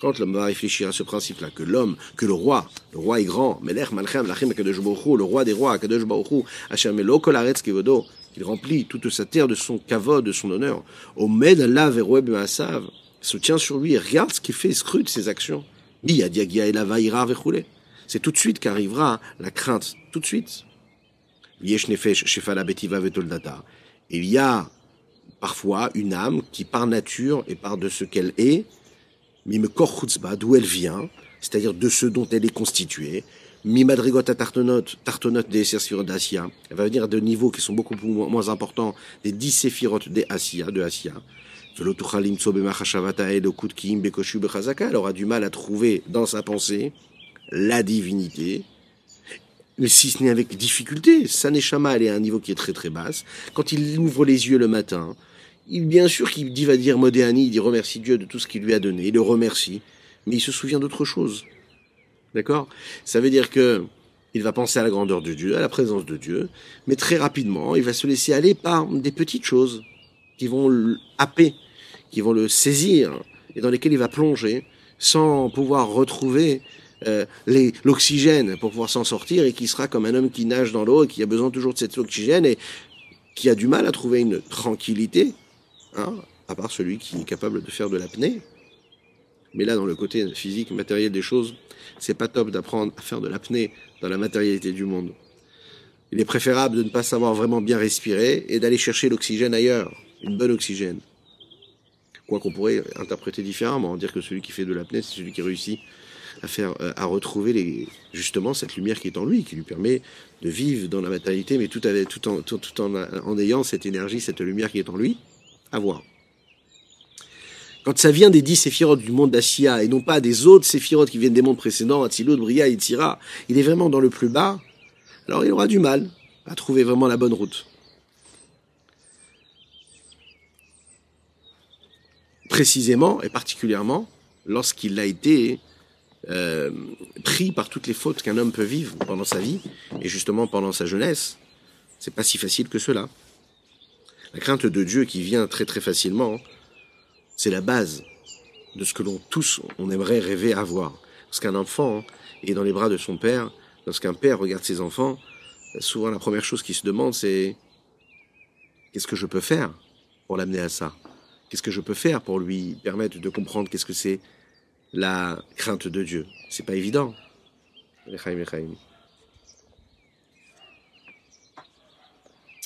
quand l'homme va réfléchir à ce principe-là, que l'homme, que le roi, le roi est grand, le roi des rois, il remplit toute sa terre de son kavod, de son honneur, se tient sur lui et regarde ce qu'il fait, scrute ses actions. C'est tout de suite qu'arrivera la crainte, tout de suite. Il y a parfois une âme qui par nature et par de ce qu'elle est, d'où elle vient, c'est-à-dire de ce dont elle est constituée, mimadrigota tartonot, tartonot des d'Asia, elle va venir de niveaux qui sont beaucoup moins importants des dix séphirotes des Asia, de Asia, elle aura du mal à trouver dans sa pensée la divinité, mais si ce n'est avec difficulté. Sa neshama, elle est à un niveau qui est très très basse. Quand il ouvre les yeux le matin, il, bien sûr qu'il va dire Modéani, il dit remercie Dieu de tout ce qu'il lui a donné, il le remercie, mais il se souvient d'autre chose. D'accord? Ça veut dire que il va penser à la grandeur de Dieu, à la présence de Dieu, mais très rapidement, il va se laisser aller par des petites choses qui vont happer qui vont le saisir et dans lesquels il va plonger sans pouvoir retrouver euh, l'oxygène pour pouvoir s'en sortir et qui sera comme un homme qui nage dans l'eau et qui a besoin toujours de cet oxygène et qui a du mal à trouver une tranquillité, hein, à part celui qui est capable de faire de l'apnée. Mais là, dans le côté physique, matériel des choses, c'est pas top d'apprendre à faire de l'apnée dans la matérialité du monde. Il est préférable de ne pas savoir vraiment bien respirer et d'aller chercher l'oxygène ailleurs, une bonne oxygène. Quoi qu'on pourrait interpréter différemment, dire que celui qui fait de l'apnée, c'est celui qui réussit à faire, euh, à retrouver justement cette lumière qui est en lui, qui lui permet de vivre dans la matérialité, mais tout, tout, en, tout, en, ayant cette énergie, cette lumière qui est en lui, Quand ça vient des dix séphirotes du monde d'Assia et non pas des autres séphirotes qui viennent des mondes précédents, Atzilut, Bria et Tira, il est vraiment dans le plus bas, alors il aura du mal à trouver vraiment la bonne route. précisément et particulièrement lorsqu'il a été euh, pris par toutes les fautes qu'un homme peut vivre pendant sa vie et justement pendant sa jeunesse. C'est pas si facile que cela. La crainte de Dieu qui vient très très facilement, c'est la base de ce que l'on tous on aimerait rêver avoir. Lorsqu'un enfant est dans les bras de son père, lorsqu'un père regarde ses enfants, souvent la première chose qu'il se demande c'est qu'est-ce que je peux faire pour l'amener à ça? Qu'est-ce que je peux faire pour lui permettre de comprendre qu'est-ce que c'est la crainte de Dieu? C'est pas évident.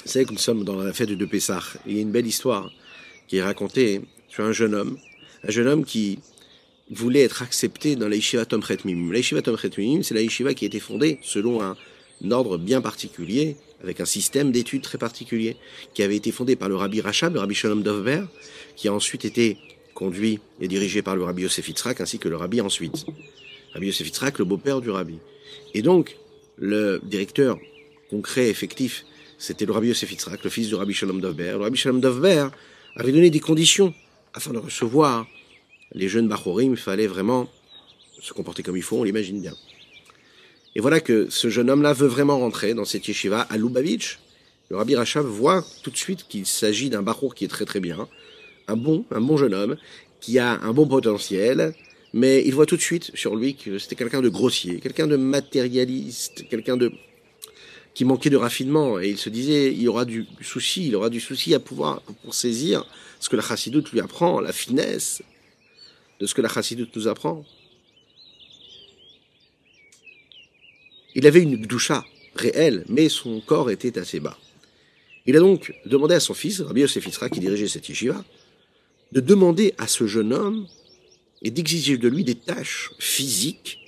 Vous savez que nous sommes dans la fête de Pessah. Il y a une belle histoire qui est racontée sur un jeune homme, un jeune homme qui voulait être accepté dans la yeshiva Tom Chetmim. La yeshiva Tom Chetmim, c'est la yeshiva qui a été fondée selon un ordre bien particulier, avec un système d'études très particulier, qui avait été fondé par le rabbi Rachab, le rabbi Shalom Dovber, qui a ensuite été conduit et dirigé par le rabbi Yosef Yitzhak, ainsi que le rabbi ensuite. Rabbi Yosef Yitzhak, le beau-père du rabbi. Et donc, le directeur concret, effectif, c'était le rabbi Yosef Yitzhak, le fils du rabbi Shalom Dovber. Le rabbi Shalom Dovber avait donné des conditions afin de recevoir les jeunes Bachorim, il fallait vraiment se comporter comme il faut, on l'imagine bien. Et voilà que ce jeune homme-là veut vraiment rentrer dans cette yeshiva à Lubavitch. Le Rabbi Rachav voit tout de suite qu'il s'agit d'un Bachour qui est très très bien, un bon, un bon jeune homme, qui a un bon potentiel, mais il voit tout de suite sur lui que c'était quelqu'un de grossier, quelqu'un de matérialiste, quelqu'un de qui manquait de raffinement. Et il se disait, il aura du souci, il aura du souci à pouvoir pour saisir ce que la chassidoute lui apprend, la finesse de ce que la chassidoute nous apprend. Il avait une doucha réelle, mais son corps était assez bas. Il a donc demandé à son fils, Rabbi Yosef qui dirigeait cette yeshiva, de demander à ce jeune homme et d'exiger de lui des tâches physiques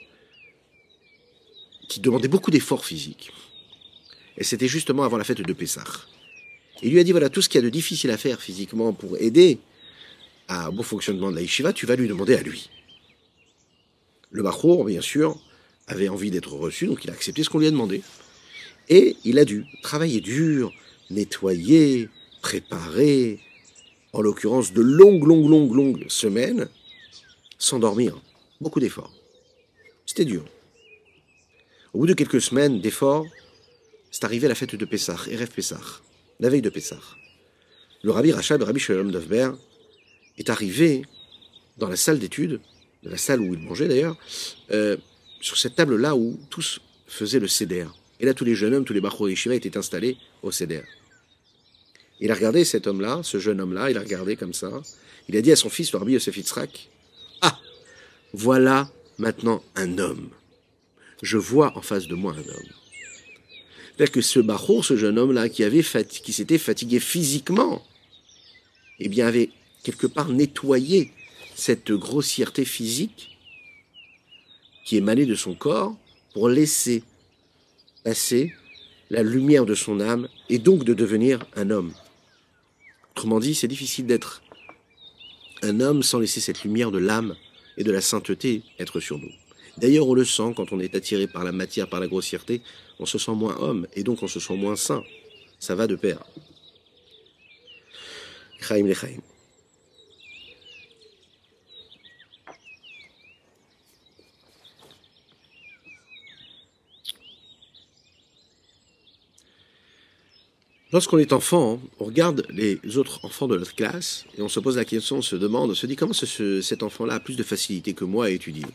qui demandaient beaucoup d'efforts physiques. Et c'était justement avant la fête de Pessah. Il lui a dit, voilà, tout ce qu'il y a de difficile à faire physiquement pour aider à bon fonctionnement de la yeshiva, tu vas lui demander à lui. Le Bachour, bien sûr, avait envie d'être reçu, donc il a accepté ce qu'on lui a demandé. Et il a dû travailler dur, nettoyer, préparer, en l'occurrence de longues, longues, longues, longues semaines, sans dormir. Beaucoup d'efforts. C'était dur. Au bout de quelques semaines d'efforts, c'est arrivé à la fête de Pessah, Erev Pessah, la veille de Pessah. Le rabbi Rachab, le rabbi Shalom Dovber, est arrivé dans la salle d'études, de la salle où il mangeait d'ailleurs, euh, sur cette table-là où tous faisaient le seder. Et là, tous les jeunes hommes, tous les Bachor Yeshiva étaient installés au seder. Il a regardé cet homme-là, ce jeune homme-là, il a regardé comme ça. Il a dit à son fils, le rabbi Yosef Yitzhak, Ah, voilà maintenant un homme. Je vois en face de moi un homme. C'est-à-dire que ce Bachor, ce jeune homme-là, qui, avait qui s'était fatigué physiquement, eh bien, avait quelque part nettoyé cette grossièreté physique qui émanait de son corps pour laisser passer la lumière de son âme et donc de devenir un homme. Autrement dit, c'est difficile d'être un homme sans laisser cette lumière de l'âme et de la sainteté être sur nous. D'ailleurs, on le sent quand on est attiré par la matière, par la grossièreté, on se sent moins homme et donc on se sent moins saint. Ça va de pair. Chaim Lorsqu'on est enfant, on regarde les autres enfants de notre classe et on se pose la question, on se demande, on se dit comment cet enfant-là a plus de facilité que moi à étudier?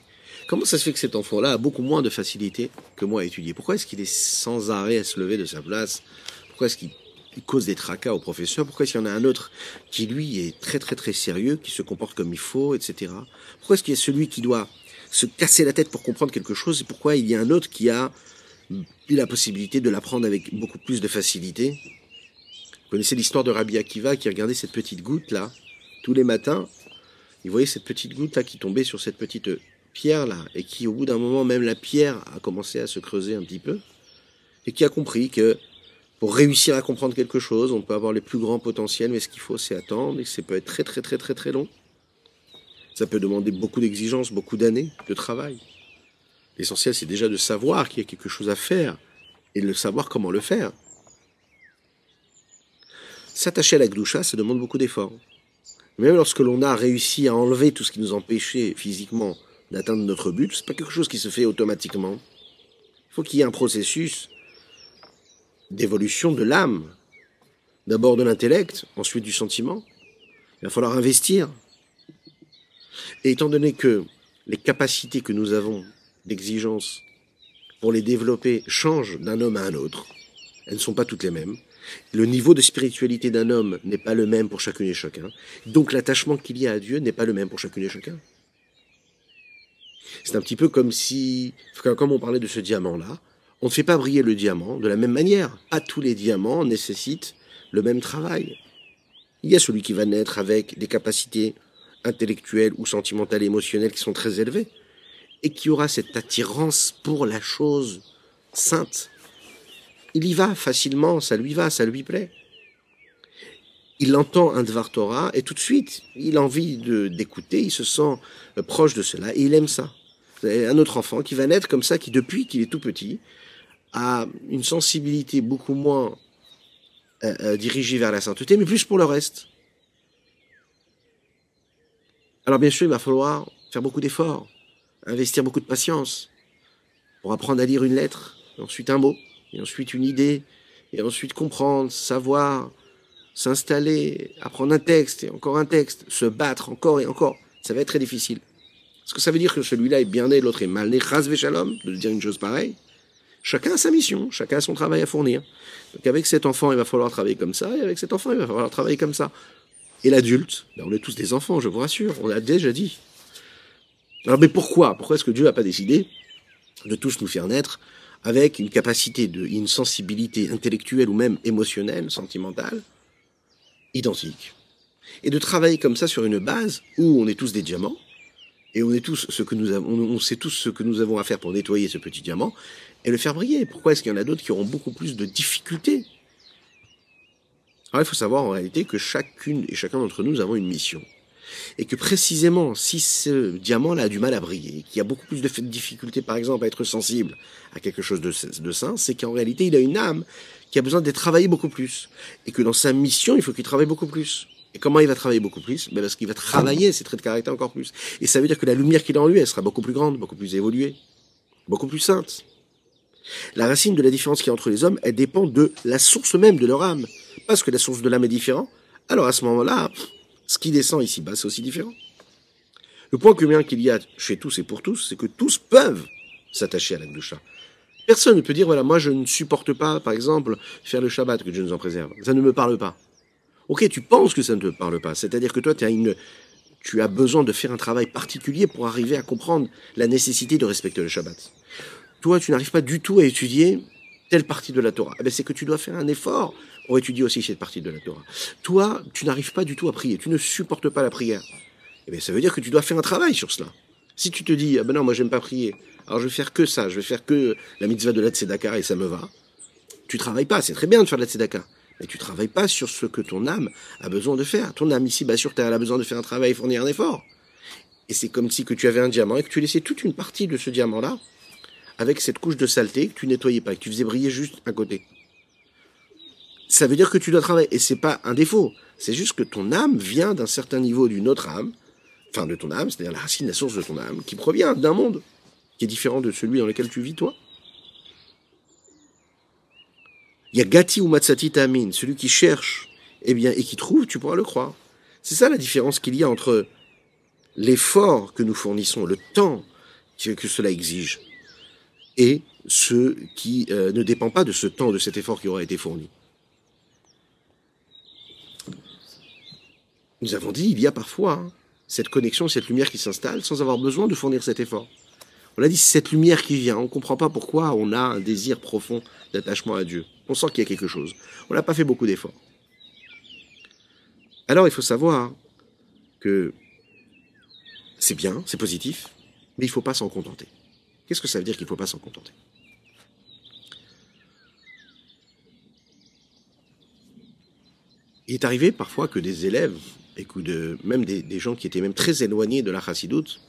Comment ça se fait que cet enfant-là a beaucoup moins de facilité que moi à étudier? Pourquoi est-ce qu'il est sans arrêt à se lever de sa place? Pourquoi est-ce qu'il cause des tracas au professeur? Pourquoi est-ce qu'il y en a un autre qui, lui, est très très très sérieux, qui se comporte comme il faut, etc. Pourquoi est-ce qu'il y a celui qui doit se casser la tête pour comprendre quelque chose? Et pourquoi il y a un autre qui a la possibilité de l'apprendre avec beaucoup plus de facilité? Vous connaissez l'histoire de Rabbi Akiva qui regardait cette petite goutte là tous les matins? Il voyait cette petite goutte là qui tombait sur cette petite pierre là et qui au bout d'un moment même la pierre a commencé à se creuser un petit peu et qui a compris que pour réussir à comprendre quelque chose, on peut avoir les plus grands potentiels, mais ce qu'il faut c'est attendre et ça peut être très très très très très long. Ça peut demander beaucoup d'exigences, beaucoup d'années de travail. L'essentiel c'est déjà de savoir qu'il y a quelque chose à faire et de savoir comment le faire. S'attacher à la gdoucha, ça demande beaucoup d'efforts. Même lorsque l'on a réussi à enlever tout ce qui nous empêchait physiquement d'atteindre notre but, c'est pas quelque chose qui se fait automatiquement. Il faut qu'il y ait un processus d'évolution de l'âme. D'abord de l'intellect, ensuite du sentiment. Il va falloir investir. Et étant donné que les capacités que nous avons d'exigence pour les développer changent d'un homme à un autre, elles ne sont pas toutes les mêmes. Le niveau de spiritualité d'un homme n'est pas le même pour chacune et chacun. Donc l'attachement qu'il y a à Dieu n'est pas le même pour chacune et chacun. C'est un petit peu comme si, comme on parlait de ce diamant-là, on ne fait pas briller le diamant de la même manière. Pas tous les diamants nécessitent le même travail. Il y a celui qui va naître avec des capacités intellectuelles ou sentimentales émotionnelles qui sont très élevées et qui aura cette attirance pour la chose sainte, il y va facilement, ça lui va, ça lui plaît. Il entend un Dvar Torah et tout de suite, il a envie d'écouter, il se sent euh, proche de cela et il aime ça. Un autre enfant qui va naître comme ça, qui depuis qu'il est tout petit, a une sensibilité beaucoup moins euh, euh, dirigée vers la sainteté, mais plus pour le reste. Alors bien sûr, il va falloir faire beaucoup d'efforts, investir beaucoup de patience pour apprendre à lire une lettre, ensuite un mot, et ensuite une idée, et ensuite comprendre, savoir, s'installer, apprendre un texte et encore un texte, se battre encore et encore. Ça va être très difficile. Est-ce que ça veut dire que celui-là est bien né, l'autre est mal né, ras shalom, de dire une chose pareille Chacun a sa mission, chacun a son travail à fournir. Donc avec cet enfant, il va falloir travailler comme ça, et avec cet enfant, il va falloir travailler comme ça. Et l'adulte, ben, on est tous des enfants, je vous rassure, on l'a déjà dit. Alors mais pourquoi? Pourquoi est-ce que Dieu n'a pas décidé de tous nous faire naître avec une capacité de, une sensibilité intellectuelle ou même émotionnelle, sentimentale, identique? Et de travailler comme ça sur une base où on est tous des diamants, et on est tous ce que nous avons, on sait tous ce que nous avons à faire pour nettoyer ce petit diamant et le faire briller. Pourquoi est-ce qu'il y en a d'autres qui auront beaucoup plus de difficultés? Alors il faut savoir en réalité que chacune et chacun d'entre nous avons une mission. Et que précisément, si ce diamant-là a du mal à briller, qu'il y a beaucoup plus de difficultés, par exemple, à être sensible à quelque chose de, de sain, c'est qu'en réalité, il a une âme qui a besoin d'être travaillée beaucoup plus. Et que dans sa mission, il faut qu'il travaille beaucoup plus. Et comment il va travailler beaucoup plus? Ben Parce qu'il va travailler ses traits de caractère encore plus. Et ça veut dire que la lumière qu'il a en lui, elle sera beaucoup plus grande, beaucoup plus évoluée, beaucoup plus sainte. La racine de la différence qu'il y a entre les hommes, elle dépend de la source même de leur âme. Parce que la source de l'âme est différente, alors à ce moment-là, ce qui descend ici-bas, c'est aussi différent. Le point commun qu'il y a chez tous et pour tous, c'est que tous peuvent s'attacher à la Gdusha. Personne ne peut dire, voilà, moi je ne supporte pas, par exemple, faire le Shabbat, que Dieu nous en préserve. Ça ne me parle pas. Ok, tu penses que ça ne te parle pas. C'est-à-dire que toi, as une, tu as besoin de faire un travail particulier pour arriver à comprendre la nécessité de respecter le Shabbat. Toi, tu n'arrives pas du tout à étudier telle partie de la Torah. Eh ben, c'est que tu dois faire un effort pour étudier aussi cette partie de la Torah. Toi, tu n'arrives pas du tout à prier. Tu ne supportes pas la prière. Eh bien, ça veut dire que tu dois faire un travail sur cela. Si tu te dis, ah ben non, moi j'aime pas prier, alors je vais faire que ça, je vais faire que la mitzvah de la tzedaka et ça me va. Tu travailles pas, c'est très bien de faire de la tzedaka. Mais tu travailles pas sur ce que ton âme a besoin de faire. Ton âme ici, bah, sur Terre, elle a besoin de faire un travail fournir un effort. Et c'est comme si que tu avais un diamant et que tu laissais toute une partie de ce diamant-là avec cette couche de saleté que tu nettoyais pas, que tu faisais briller juste un côté. Ça veut dire que tu dois travailler. Et c'est pas un défaut. C'est juste que ton âme vient d'un certain niveau d'une autre âme, enfin de ton âme, c'est-à-dire la racine, la source de ton âme, qui provient d'un monde qui est différent de celui dans lequel tu vis toi. Il y a Gati ou Matsati Tamin, celui qui cherche eh bien, et qui trouve, tu pourras le croire. C'est ça la différence qu'il y a entre l'effort que nous fournissons, le temps que cela exige, et ce qui euh, ne dépend pas de ce temps, de cet effort qui aura été fourni. Nous avons dit, il y a parfois hein, cette connexion, cette lumière qui s'installe sans avoir besoin de fournir cet effort. On a dit, c'est cette lumière qui vient. On ne comprend pas pourquoi on a un désir profond d'attachement à Dieu. On sent qu'il y a quelque chose. On n'a pas fait beaucoup d'efforts. Alors il faut savoir que c'est bien, c'est positif, mais il ne faut pas s'en contenter. Qu'est-ce que ça veut dire qu'il ne faut pas s'en contenter? Il est arrivé parfois que des élèves, et même des, gens qui étaient même très éloignés de la chassidoute,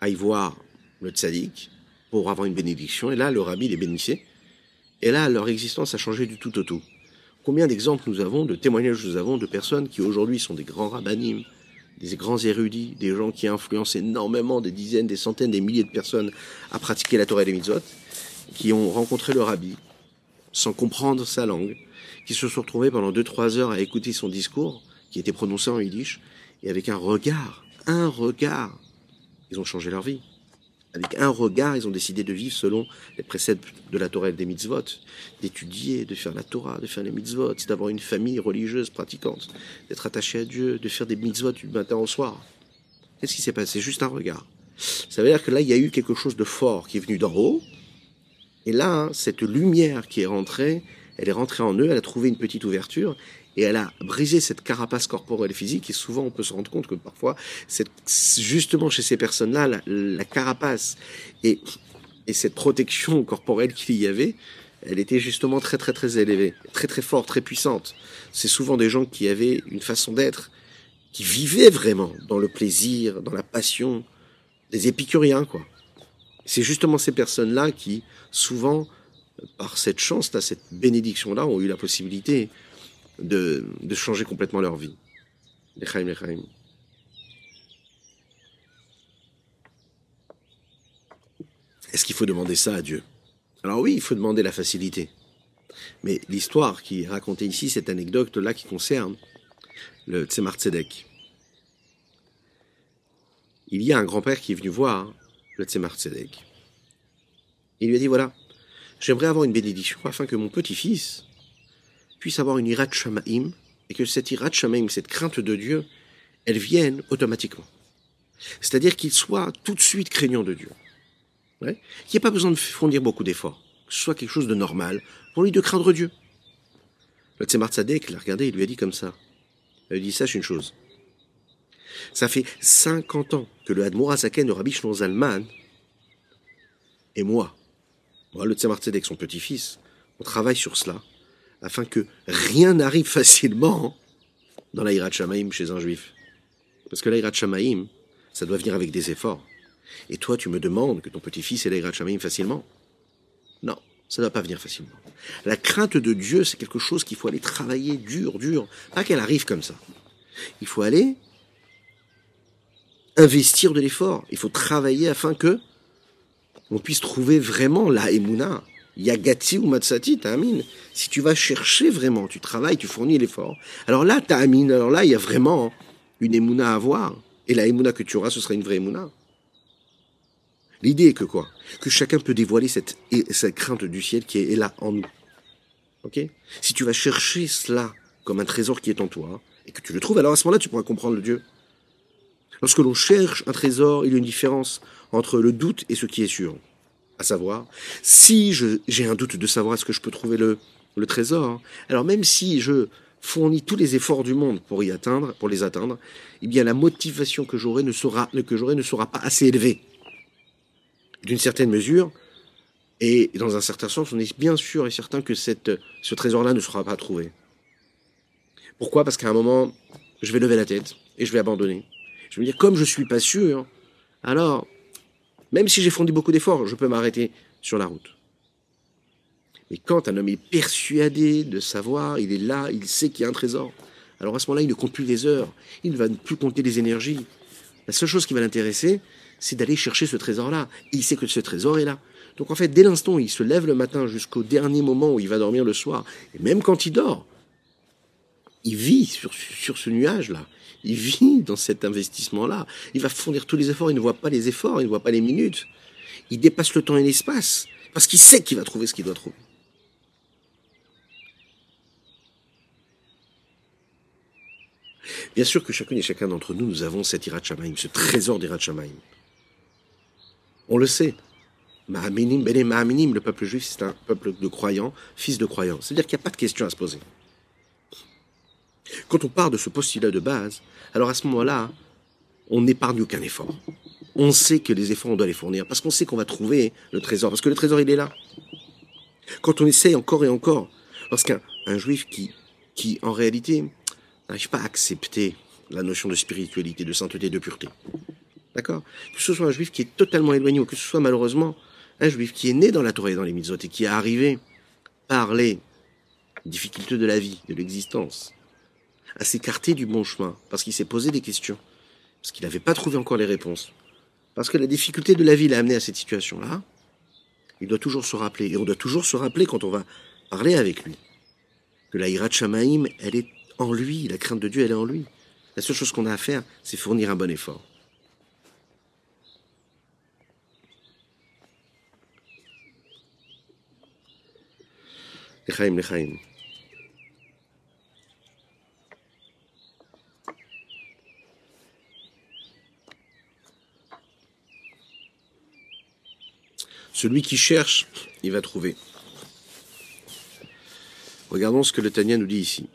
aillent voir le tzaddik pour avoir une bénédiction, et là le rabbi les bénissait, et là, leur existence a changé du tout au tout. Combien d'exemples nous avons, de témoignages nous avons de personnes qui aujourd'hui sont des grands rabbinim, des grands érudits, des gens qui influencent énormément des dizaines, des centaines, des milliers de personnes à pratiquer la Torah et les mitzvot, qui ont rencontré le rabbi sans comprendre sa langue, qui se sont retrouvés pendant deux, trois heures à écouter son discours, qui était prononcé en yiddish, et avec un regard, un regard, ils ont changé leur vie. Avec un regard, ils ont décidé de vivre selon les préceptes de la Torah et des mitzvot, d'étudier, de faire la Torah, de faire les mitzvot, d'avoir une famille religieuse pratiquante, d'être attaché à Dieu, de faire des mitzvot du matin au soir. Qu'est-ce qui s'est passé? Juste un regard. Ça veut dire que là, il y a eu quelque chose de fort qui est venu d'en haut. Et là, hein, cette lumière qui est rentrée, elle est rentrée en eux, elle a trouvé une petite ouverture, et elle a brisé cette carapace corporelle physique. Et souvent, on peut se rendre compte que parfois, c'est justement chez ces personnes-là, la, carapace et, et cette protection corporelle qu'il y avait, elle était justement très très très élevée, très très forte, très puissante. C'est souvent des gens qui avaient une façon d'être, qui vivaient vraiment dans le plaisir, dans la passion, des épicuriens quoi. C'est justement ces personnes-là qui, souvent, par cette chance-là, cette bénédiction-là, ont eu la possibilité de, changer complètement leur vie. Lechaim. Est-ce qu'il faut demander ça à Dieu? Alors oui, il faut demander la facilité. Mais l'histoire qui est racontée ici, cette anecdote-là qui concerne le Tzemar Tzedek. Il y a un grand-père qui est venu voir le Tzemar Tzedek. Il lui a dit, voilà, j'aimerais avoir une bénédiction afin que mon petit-fils puisse avoir une irat shamaim et que cette irat shamaim, cette crainte de Dieu, elle vienne automatiquement. C'est-à-dire qu'il soit tout de suite craignant de Dieu. Qu'il n'y ait pas besoin de fournir beaucoup d'efforts. Que ce soit quelque chose de normal pour lui de craindre Dieu. Le Tzemar Tzedek l'a regardé, il lui a dit comme ça. Il lui a dit, sache une chose. Ça fait 50 ans que le Hadmour Azaken de Rabbi Shlomo Zalman et moi, moi, le Tzemar Tzedek, son petit-fils, on travaille sur cela afin que rien n'arrive (laughs) facilement dans l'Aïrat Shamaim chez un juif. Parce que l'Aïrat Shamaim, ça doit venir avec des efforts. Et toi, tu me demandes que ton petit-fils ait l'Aïrat Shamaim facilement Non, ça ne va pas venir facilement. La crainte de Dieu, c'est quelque chose qu'il faut aller travailler dur, dur. Pas qu'elle arrive comme ça. Il faut aller investir de l'effort. Il faut travailler afin que on puisse trouver vraiment la Emouna. Yagati ou Matsati, Amin. Si tu vas chercher vraiment, tu travailles, tu fournis l'effort. Alors là, Amin. Alors là, il y a vraiment une Emouna à avoir. Et la Emouna que tu auras, ce sera une vraie Emouna. L'idée est que quoi? Que chacun peut dévoiler cette, cette crainte du ciel qui est là en nous. Ok? Si tu vas chercher cela comme un trésor qui est en toi, et que tu le trouves, alors à ce moment-là, tu pourras comprendre le Dieu. Lorsque l'on cherche un trésor, il y a une différence entre le doute et ce qui est sûr. À savoir, si j'ai un doute de savoir est-ce que je peux trouver le, trésor, alors même si je fournis tous les efforts du monde pour y atteindre, pour les atteindre, eh bien la motivation que j'aurai ne sera que j'aurai ne sera pas assez élevée. D'une certaine mesure, et dans un certain sens, on est bien sûr et certain que ce trésor-là ne sera pas trouvé. Pourquoi? Parce qu'à un moment, je vais lever la tête et je vais abandonner. Je veux dire, comme je suis pas sûr, alors même si j'ai fourni beaucoup d'efforts, je peux m'arrêter sur la route. Mais quand un homme est persuadé de savoir, il est là, il sait qu'il y a un trésor, alors à ce moment-là, il ne compte plus les heures, il ne va plus compter les énergies. La seule chose qui va l'intéresser, c'est d'aller chercher ce trésor-là. Il sait que ce trésor est là. Donc en fait, dès l'instant où il se lève le matin jusqu'au dernier moment où il va dormir le soir, et même quand il dort, il vit sur, sur ce nuage-là. Il vit dans cet investissement-là. Il va fournir tous les efforts. Il ne voit pas les efforts, il ne voit pas les minutes. Il dépasse le temps et l'espace parce qu'il sait qu'il va trouver ce qu'il doit trouver. Bien sûr que chacune et chacun d'entre nous, nous avons cet Irat Shamaim, ce trésor d'Irat Shamaim. On le sait. Le peuple juif, c'est un peuple de croyants, fils de croyants. C'est-à-dire qu'il n'y a pas de question à se poser. Quand on part de ce postulat de base, alors à ce moment-là, on n'épargne aucun effort. On sait que les efforts, on doit les fournir, parce qu'on sait qu'on va trouver le trésor, parce que le trésor, il est là. Quand on essaye encore et encore, lorsqu'un un juif qui, qui, en réalité, n'arrive pas à accepter la notion de spiritualité, de sainteté, de pureté, d'accord? Que ce soit un juif qui est totalement éloigné, ou que ce soit malheureusement un juif qui est né dans la Torah et dans les mitzvot, et qui est arrivé par les difficultés de la vie, de l'existence, à s'écarter du bon chemin, parce qu'il s'est posé des questions, parce qu'il n'avait pas trouvé encore les réponses, parce que la difficulté de la vie l'a amené à cette situation-là, il doit toujours se rappeler, et on doit toujours se rappeler quand on va parler avec lui, que la Hirat Shamaim, elle est en lui, la crainte de Dieu, elle est en lui. La seule chose qu'on a à faire, c'est fournir un bon effort. Celui qui cherche, il va trouver. Regardons ce que le Tania nous dit ici.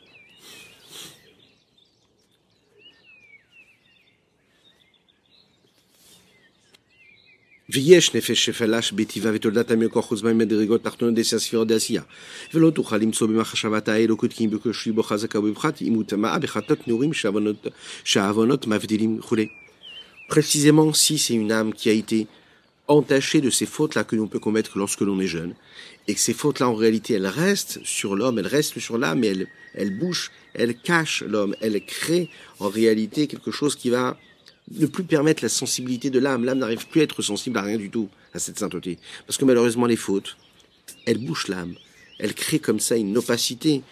ויש נפש שפלש בטבעה ותולדת המקור חוץ בהם מדרגות תחתונות דסי הספירות דעשייה. ולא תוכל למצוא במחשבת האלוקות כי אם בקושי בו חזקה ובפחת אם הוא טמאה בחטאת נעורים שהעוונות- שהעוונות מבדילים וכולי. Précisément, si c'est une âme qui a été entachée de ces fautes-là que l'on peut commettre lorsque l'on est jeune, et que ces fautes-là, en réalité, elles restent sur l'homme, elles restent sur l'âme, mais elles, elles bougent, elles cachent l'homme, elles créent en réalité quelque chose qui va ne plus permettre la sensibilité de l'âme. L'âme n'arrive plus à être sensible à rien du tout, à cette sainteté. Parce que malheureusement, les fautes, elles bouchent l'âme. Elles créent comme ça une opacité.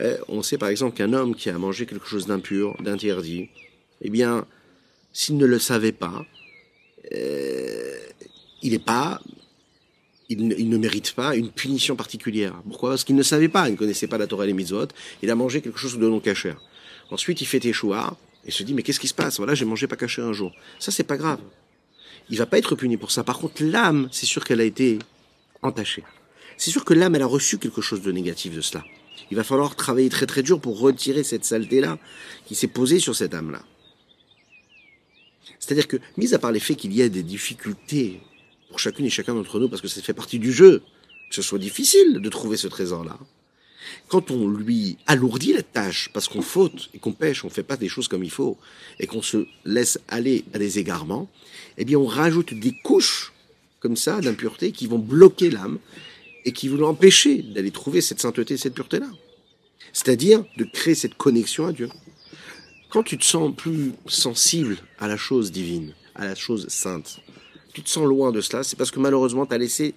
Euh, on sait par exemple qu'un homme qui a mangé quelque chose d'impur, d'interdit, eh bien, s'il ne le savait pas, euh, il n'est pas, il ne, mérite pas une punition particulière. Pourquoi? Parce qu'il ne savait pas, il ne connaissait pas la Torah et les mitzvot, il a mangé quelque chose de non caché. Ensuite, il fait échouer et se dit mais qu'est-ce qui se passe? Voilà, j'ai mangé pas caché un jour. Ça, c'est pas grave. Il va pas être puni pour ça. Par contre, l'âme, c'est sûr qu'elle a été entachée. C'est sûr que l'âme, elle a reçu quelque chose de négatif de cela. Il va falloir travailler très très dur pour retirer cette saleté-là qui s'est posée sur cette âme-là. C'est-à-dire que, mis à part les faits qu'il y a des difficultés pour chacune et chacun d'entre nous, parce que ça fait partie du jeu, que ce soit difficile de trouver ce trésor-là, quand on lui alourdit la tâche, parce qu'on faute et qu'on pêche, on fait pas des choses comme il faut, et qu'on se laisse aller à des égarements, eh bien on rajoute des couches comme ça d'impureté qui vont bloquer l'âme et qui vont l'empêcher d'aller trouver cette sainteté, cette pureté-là. C'est-à-dire de créer cette connexion à Dieu. Quand tu te sens plus sensible à la chose divine, à la chose sainte, tu te sens loin de cela, c'est parce que malheureusement tu as laissé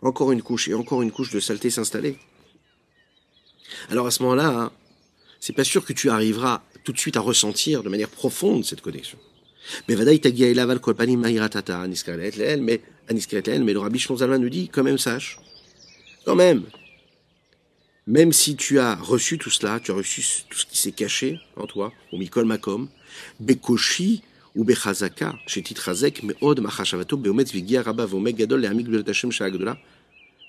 encore une couche et encore une couche de saleté s'installer. Alors à ce moment-là, hein, c'est pas sûr que tu arriveras tout de suite à ressentir de manière profonde cette connexion. Mais Vadaï mais mais le Rabbi Shlomo Zalman nous dit quand même sache, quand même, même si tu as reçu tout cela, tu as reçu tout ce qui s'est caché en toi, au Mikol Makom, Bekoshi Bechazaka, Shetit Chazek, Meod Machashavato, Beometz Vigia Rabba Vomek Gadol, Lehamik Gdolat Hashem Shagdola,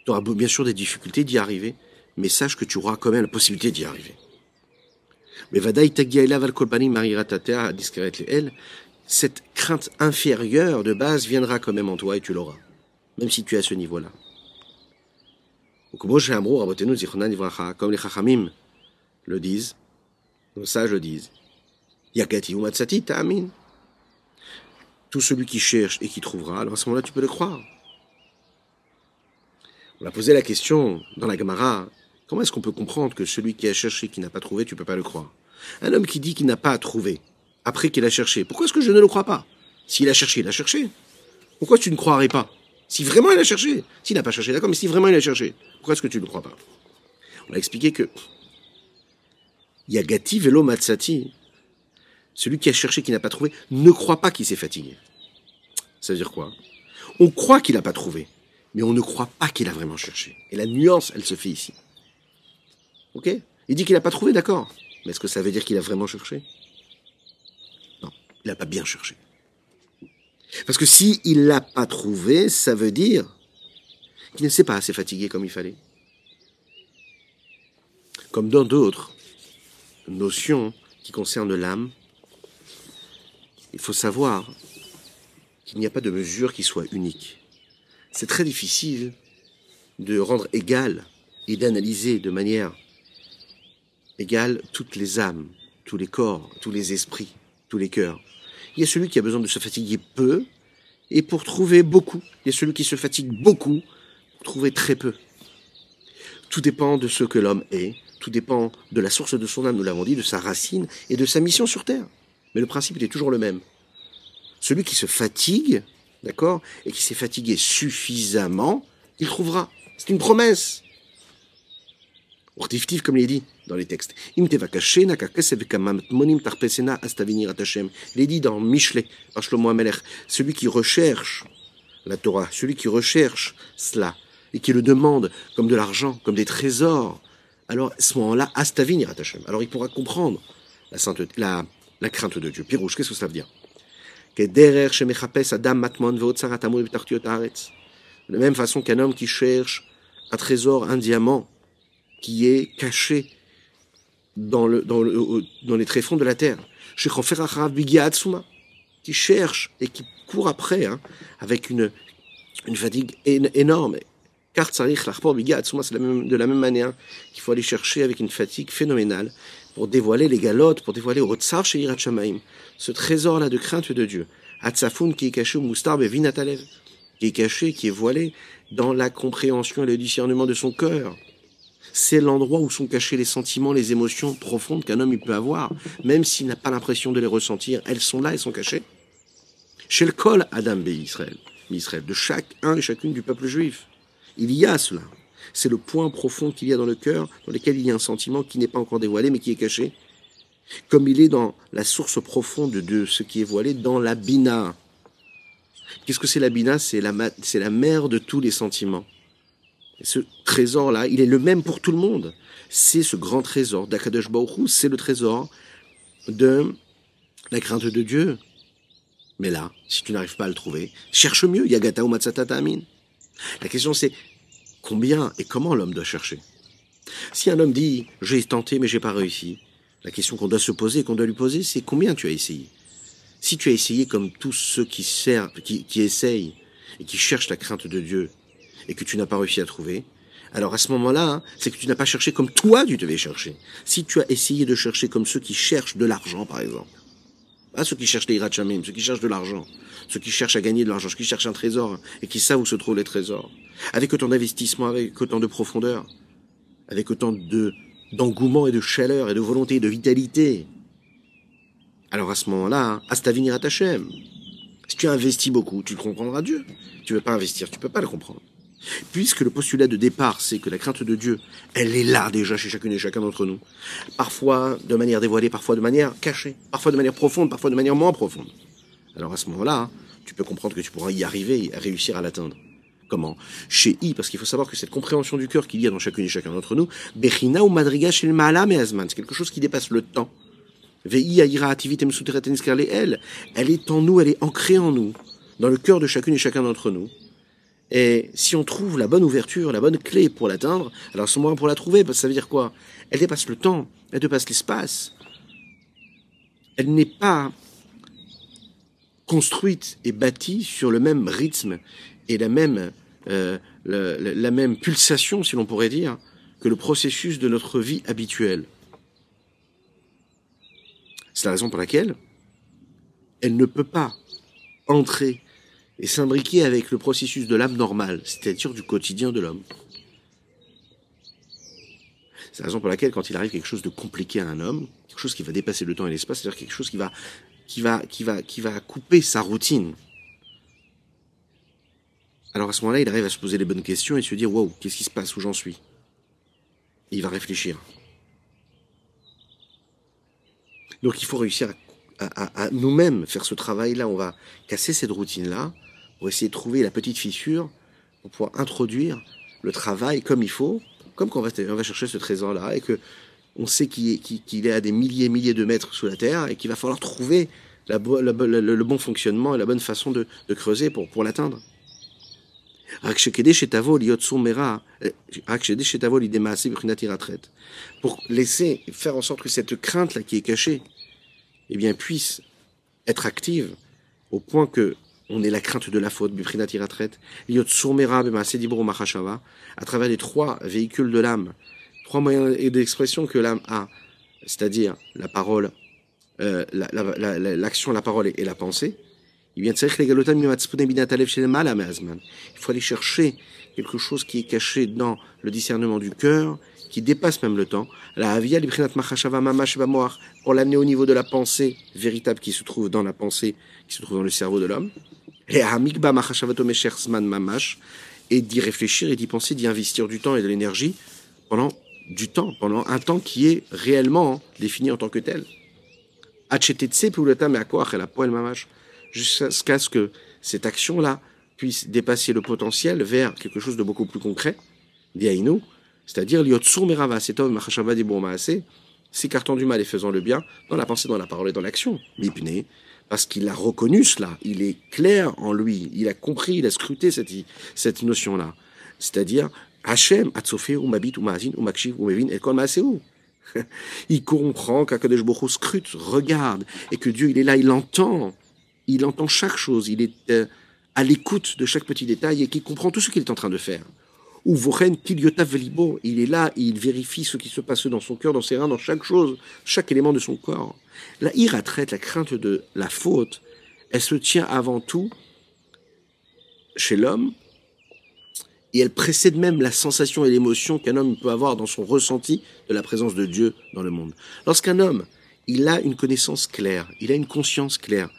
tu auras bien sûr des difficultés d'y arriver, mais sache que tu auras quand même la possibilité d'y arriver. Mais Vadaï Tagia Elaval Kolpani Mahiratata Aniskaret Leel, cette crainte inférieure de base viendra quand même en toi et tu l'auras, même si tu es à ce niveau-là. Comme les Chachamim le disent, nos sages le disent, Yakati Umatsati Ta'amin. Tout celui qui cherche et qui trouvera, alors à ce moment-là tu peux le croire. On a posé la question dans la Gemara, comment est-ce qu'on peut comprendre que celui qui a cherché, qui n'a pas trouvé, tu peux pas le croire? Un homme qui dit qu'il n'a pas trouvé, après qu'il a cherché. Pourquoi est-ce que je ne le crois pas? S'il a cherché, il a cherché. Pourquoi tu ne croirais pas? Si vraiment il a cherché. S'il n'a pas cherché, d'accord, mais si vraiment il a cherché, pourquoi est-ce que tu ne le crois pas? On a expliqué que Yagati Velo Matsati, celui qui a cherché, qui n'a pas trouvé, ne croit pas qu'il s'est fatigué. Ça veut dire quoi? On croit qu'il n'a pas trouvé, mais on ne croit pas qu'il a vraiment cherché. Et la nuance, elle se fait ici. Ok? Il dit qu'il n'a pas trouvé, d'accord. Mais est-ce que ça veut dire qu'il a vraiment cherché? Il n'a pas bien cherché. Parce que si il l'a pas trouvé, ça veut dire qu'il ne s'est pas assez fatigué comme il fallait. Comme dans d'autres notions qui concernent l'âme, il faut savoir qu'il n'y a pas de mesure qui soit unique. C'est très difficile de rendre égal et d'analyser de manière égale toutes les âmes, tous les corps, tous les esprits, tous les cœurs. Il y a celui qui a besoin de se fatiguer peu et pour trouver beaucoup. Il y a celui qui se fatigue beaucoup pour trouver très peu. Tout dépend de ce que l'homme est, tout dépend de la source de son âme, nous l'avons dit, de sa racine et de sa mission sur Terre. Mais le principe est toujours le même. Celui qui se fatigue, d'accord, et qui s'est fatigué suffisamment, il trouvera. C'est une promesse. Ortiftif, comme il est dit dans les textes. Il est dit dans Michelet, par Shlomo celui qui recherche la Torah, celui qui recherche cela, et qui le demande comme de l'argent, comme des trésors, alors à ce moment-là, Astavin Hashem. Alors il pourra comprendre la, sainteté, la, la crainte de Dieu. Pirouche, qu'est-ce que ça veut dire? De la même façon qu'un homme qui cherche un trésor, un diamant, qui est caché dans, le, dans, le, dans les tréfonds de la terre. qui cherche et qui court après, hein, avec une, fatigue énorme. C'est de la même manière qu'il faut aller chercher avec une fatigue phénoménale pour dévoiler les galotes, pour dévoiler au Tsar ce trésor-là de crainte de Dieu. Atsafoun qui est caché au Moustar Vinatalev, qui est caché, qui est voilé dans la compréhension et le discernement de son cœur. C'est l'endroit où sont cachés les sentiments, les émotions profondes qu'un homme peut avoir, même s'il n'a pas l'impression de les ressentir. Elles sont là, elles sont cachées. Chez le col Adam B. Israël, Israël, de chaque un et chacune du peuple juif. Il y a cela. C'est le point profond qu'il y a dans le cœur, dans lequel il y a un sentiment qui n'est pas encore dévoilé, mais qui est caché. Comme il est dans la source profonde de ce qui est voilé, dans la bina. Qu'est-ce que c'est la bina? C'est la, la mère de tous les sentiments. Et ce trésor-là, il est le même pour tout le monde. C'est ce grand trésor d'Akadosh Baruch c'est le trésor de la crainte de Dieu. Mais là, si tu n'arrives pas à le trouver, cherche mieux. Yagata ou Amin. La question c'est combien et comment l'homme doit chercher. Si un homme dit j'ai tenté mais j'ai pas réussi, la question qu'on doit se poser, qu'on doit lui poser, c'est combien tu as essayé? Si tu as essayé comme tous ceux qui servent, qui, qui essayent et qui cherchent la crainte de Dieu et que tu n'as pas réussi à trouver, alors à ce moment-là, hein, c'est que tu n'as pas cherché comme toi tu devais chercher. Si tu as essayé de chercher comme ceux qui cherchent de l'argent, par exemple, pas ceux qui cherchent les irachamim, ceux qui cherchent de l'argent, ceux qui cherchent à gagner de l'argent, ceux qui cherchent un trésor et qui savent où se trouvent les trésors, avec autant d'investissement, avec autant de profondeur, avec autant de d'engouement et de chaleur et de volonté et de vitalité. Alors à ce moment-là, Astavini hein, Ratachem. Si tu investis beaucoup, tu comprendras Dieu. Tu veux pas investir, tu peux pas le comprendre. Puisque le postulat de départ, c'est que la crainte de Dieu, elle est là déjà chez chacune et chacun d'entre nous. Parfois de manière dévoilée, parfois de manière cachée, parfois de manière profonde, parfois de manière moins profonde. Alors à ce moment-là, tu peux comprendre que tu pourras y arriver et réussir à l'atteindre. Comment? Chez I, parce qu'il faut savoir que cette compréhension du cœur qu'il y a dans chacune et chacun d'entre nous, Bechina ou Madriga chez le c'est quelque chose qui dépasse le temps. Elle, elle est en nous, elle est ancrée en nous, dans le cœur de chacune et chacun d'entre nous. Et si on trouve la bonne ouverture, la bonne clé pour l'atteindre, alors ce moment pour la trouver, parce que ça veut dire quoi? Elle dépasse le temps, elle dépasse l'espace. Elle n'est pas construite et bâtie sur le même rythme et la même, euh, la, même pulsation, si l'on pourrait dire, que le processus de notre vie habituelle. C'est la raison pour laquelle elle ne peut pas entrer et s'imbriquer avec le processus de l'âme normale, c'est-à-dire du quotidien de l'homme. C'est la raison pour laquelle, quand il arrive quelque chose de compliqué à un homme, quelque chose qui va dépasser le temps et l'espace, c'est-à-dire quelque chose qui va, qui va, qui va, qui va couper sa routine. Alors à ce moment-là, il arrive à se poser les bonnes questions et se dire, wow, qu'est-ce qui se passe, où j'en suis? Il va réfléchir. Donc il faut réussir à nous-mêmes faire ce travail-là. On va casser cette routine-là essayer de trouver la petite fissure, pour pouvoir introduire le travail comme il faut, comme quand on va, chercher ce trésor-là, et que on sait qu'il est, à des milliers et milliers de mètres sous la terre, et qu'il va falloir trouver le, bon fonctionnement et la bonne façon de, creuser pour, l'atteindre. Pour laisser, faire en sorte que cette crainte-là qui est cachée, eh puisse être active au point que on ait la crainte de la faute, à travers les trois véhicules de l'âme, trois moyens d'expression que l'âme a, c'est-à-dire la parole, euh, l'action, la, parole et, la pensée. Il faut aller chercher quelque chose qui est caché dans le discernement du cœur, qui dépasse même le temps. La pour l'amener au niveau de la pensée véritable qui se trouve dans la pensée, qui se trouve dans le cerveau de l'homme et d'y réfléchir et d'y penser, d'y investir du temps et de l'énergie pendant du temps, pendant un temps qui est réellement défini en tant que tel. Jusqu'à ce que cette action-là puisse dépasser le potentiel vers quelque chose de beaucoup plus concret, c'est-à-dire s'écartant du mal et faisant le bien dans la pensée, dans la parole et dans l'action parce qu'il a reconnu cela, il est clair en lui, il a compris, il a scruté cette, cette notion-là. C'est-à-dire, Hachem, Atzofé, ou Mabit, ou Maazin, ou Makshiv, ou Mevin, et Kol (laughs) Il comprend qu'Akadosh Baruch scrute, regarde, et que Dieu, il est là, il entend. il entend chaque chose, il est euh, à l'écoute de chaque petit détail et qui comprend tout ce qu'il est en train de faire. Ou Voren Velibo, il est là, il vérifie ce qui se passe dans son cœur, dans ses reins, dans chaque chose, chaque élément de son corps. La traite la crainte de la faute, elle se tient avant tout chez l'homme, et elle précède même la sensation et l'émotion qu'un homme peut avoir dans son ressenti de la présence de Dieu dans le monde. Lorsqu'un homme, il a une connaissance claire, il a une conscience claire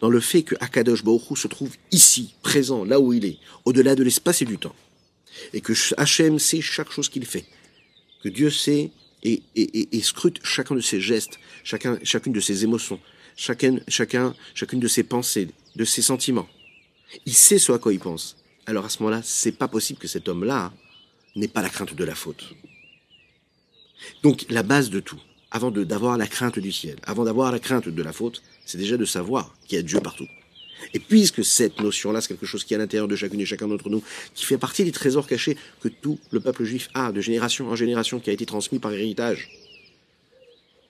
dans le fait que Akadosh Baruch se trouve ici, présent, là où il est, au-delà de l'espace et du temps, et que Hachem sait chaque chose qu'il fait, que Dieu sait et, scrute chacun de ses gestes, chacun, chacune de ses émotions, chacun, chacun, chacune de ses pensées, de ses sentiments. Il sait ce à quoi il pense alors à ce moment-là, c'est pas possible que cet homme-là n'ait pas la crainte de la faute. Donc la base de tout, avant d'avoir la crainte du ciel, avant d'avoir la crainte de la faute, c'est déjà de savoir qu'il y a Dieu partout. Et puisque cette notion-là, c'est quelque chose qui est à l'intérieur de chacune et chacun d'entre nous, qui fait partie des trésors cachés que tout le peuple juif a de génération en génération, qui a été transmis par héritage,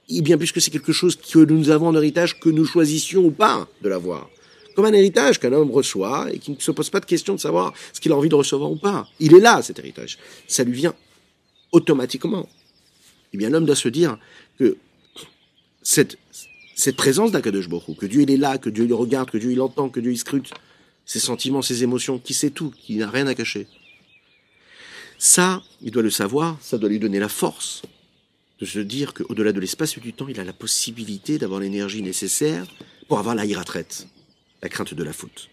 et bien puisque c'est quelque chose que nous avons en héritage, que nous choisissions ou pas de l'avoir comme un héritage qu'un homme reçoit et qui ne se pose pas de question de savoir ce qu'il a envie de recevoir ou pas. Il est là, cet héritage. Ça lui vient automatiquement. Eh bien, l'homme doit se dire que cette, cette présence d'Akadosh Baruch que Dieu il est là, que Dieu le regarde, que Dieu il entend, que Dieu il scrute ses sentiments, ses émotions, qui sait tout, qui n'a rien à cacher. Ça, il doit le savoir, ça doit lui donner la force de se dire qu'au-delà de l'espace et du temps, il a la possibilité d'avoir l'énergie nécessaire pour avoir la retraite la crainte de la faute.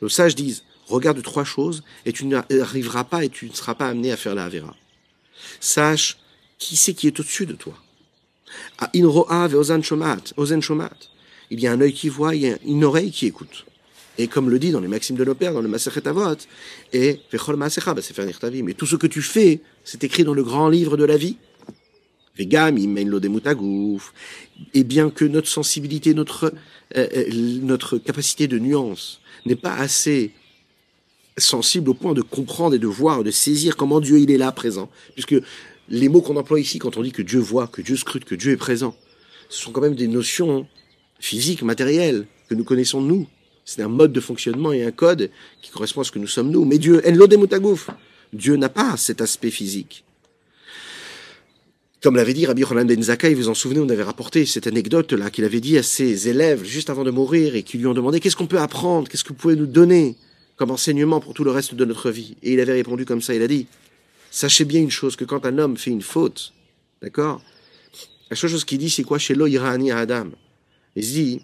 Nos sages disent, regarde trois choses et tu n'arriveras pas et tu ne seras pas amené à faire la Avera. Sache qui c'est qui est au-dessus de toi. Il y a un œil qui voit, il y a une oreille qui écoute. Et comme le dit dans les Maximes de nos pères, dans le Masechet Avot, et mais tout ce que tu fais, c'est écrit dans le grand livre de la vie, et bien que notre sensibilité, notre, euh, euh, notre capacité de nuance n'est pas assez sensible au point de comprendre et de voir, de saisir comment Dieu il est là présent, puisque les mots qu'on emploie ici quand on dit que Dieu voit, que Dieu scrute, que Dieu est présent, ce sont quand même des notions physiques, matérielles, que nous connaissons nous. C'est un mode de fonctionnement et un code qui correspond à ce que nous sommes nous. Mais Dieu, Dieu n'a pas cet aspect physique. Comme l'avait dit Rabbi Roland Ben Zakkai, vous en souvenez, on avait rapporté cette anecdote-là qu'il avait dit à ses élèves juste avant de mourir et qui lui ont demandé qu'est-ce qu'on peut apprendre, qu'est-ce que vous pouvez nous donner comme enseignement pour tout le reste de notre vie. Et il avait répondu comme ça, il a dit, sachez bien une chose, que quand un homme fait une faute, d'accord, la seule chose qu'il dit, c'est quoi? Chez l'Oirani à Adam Il se dit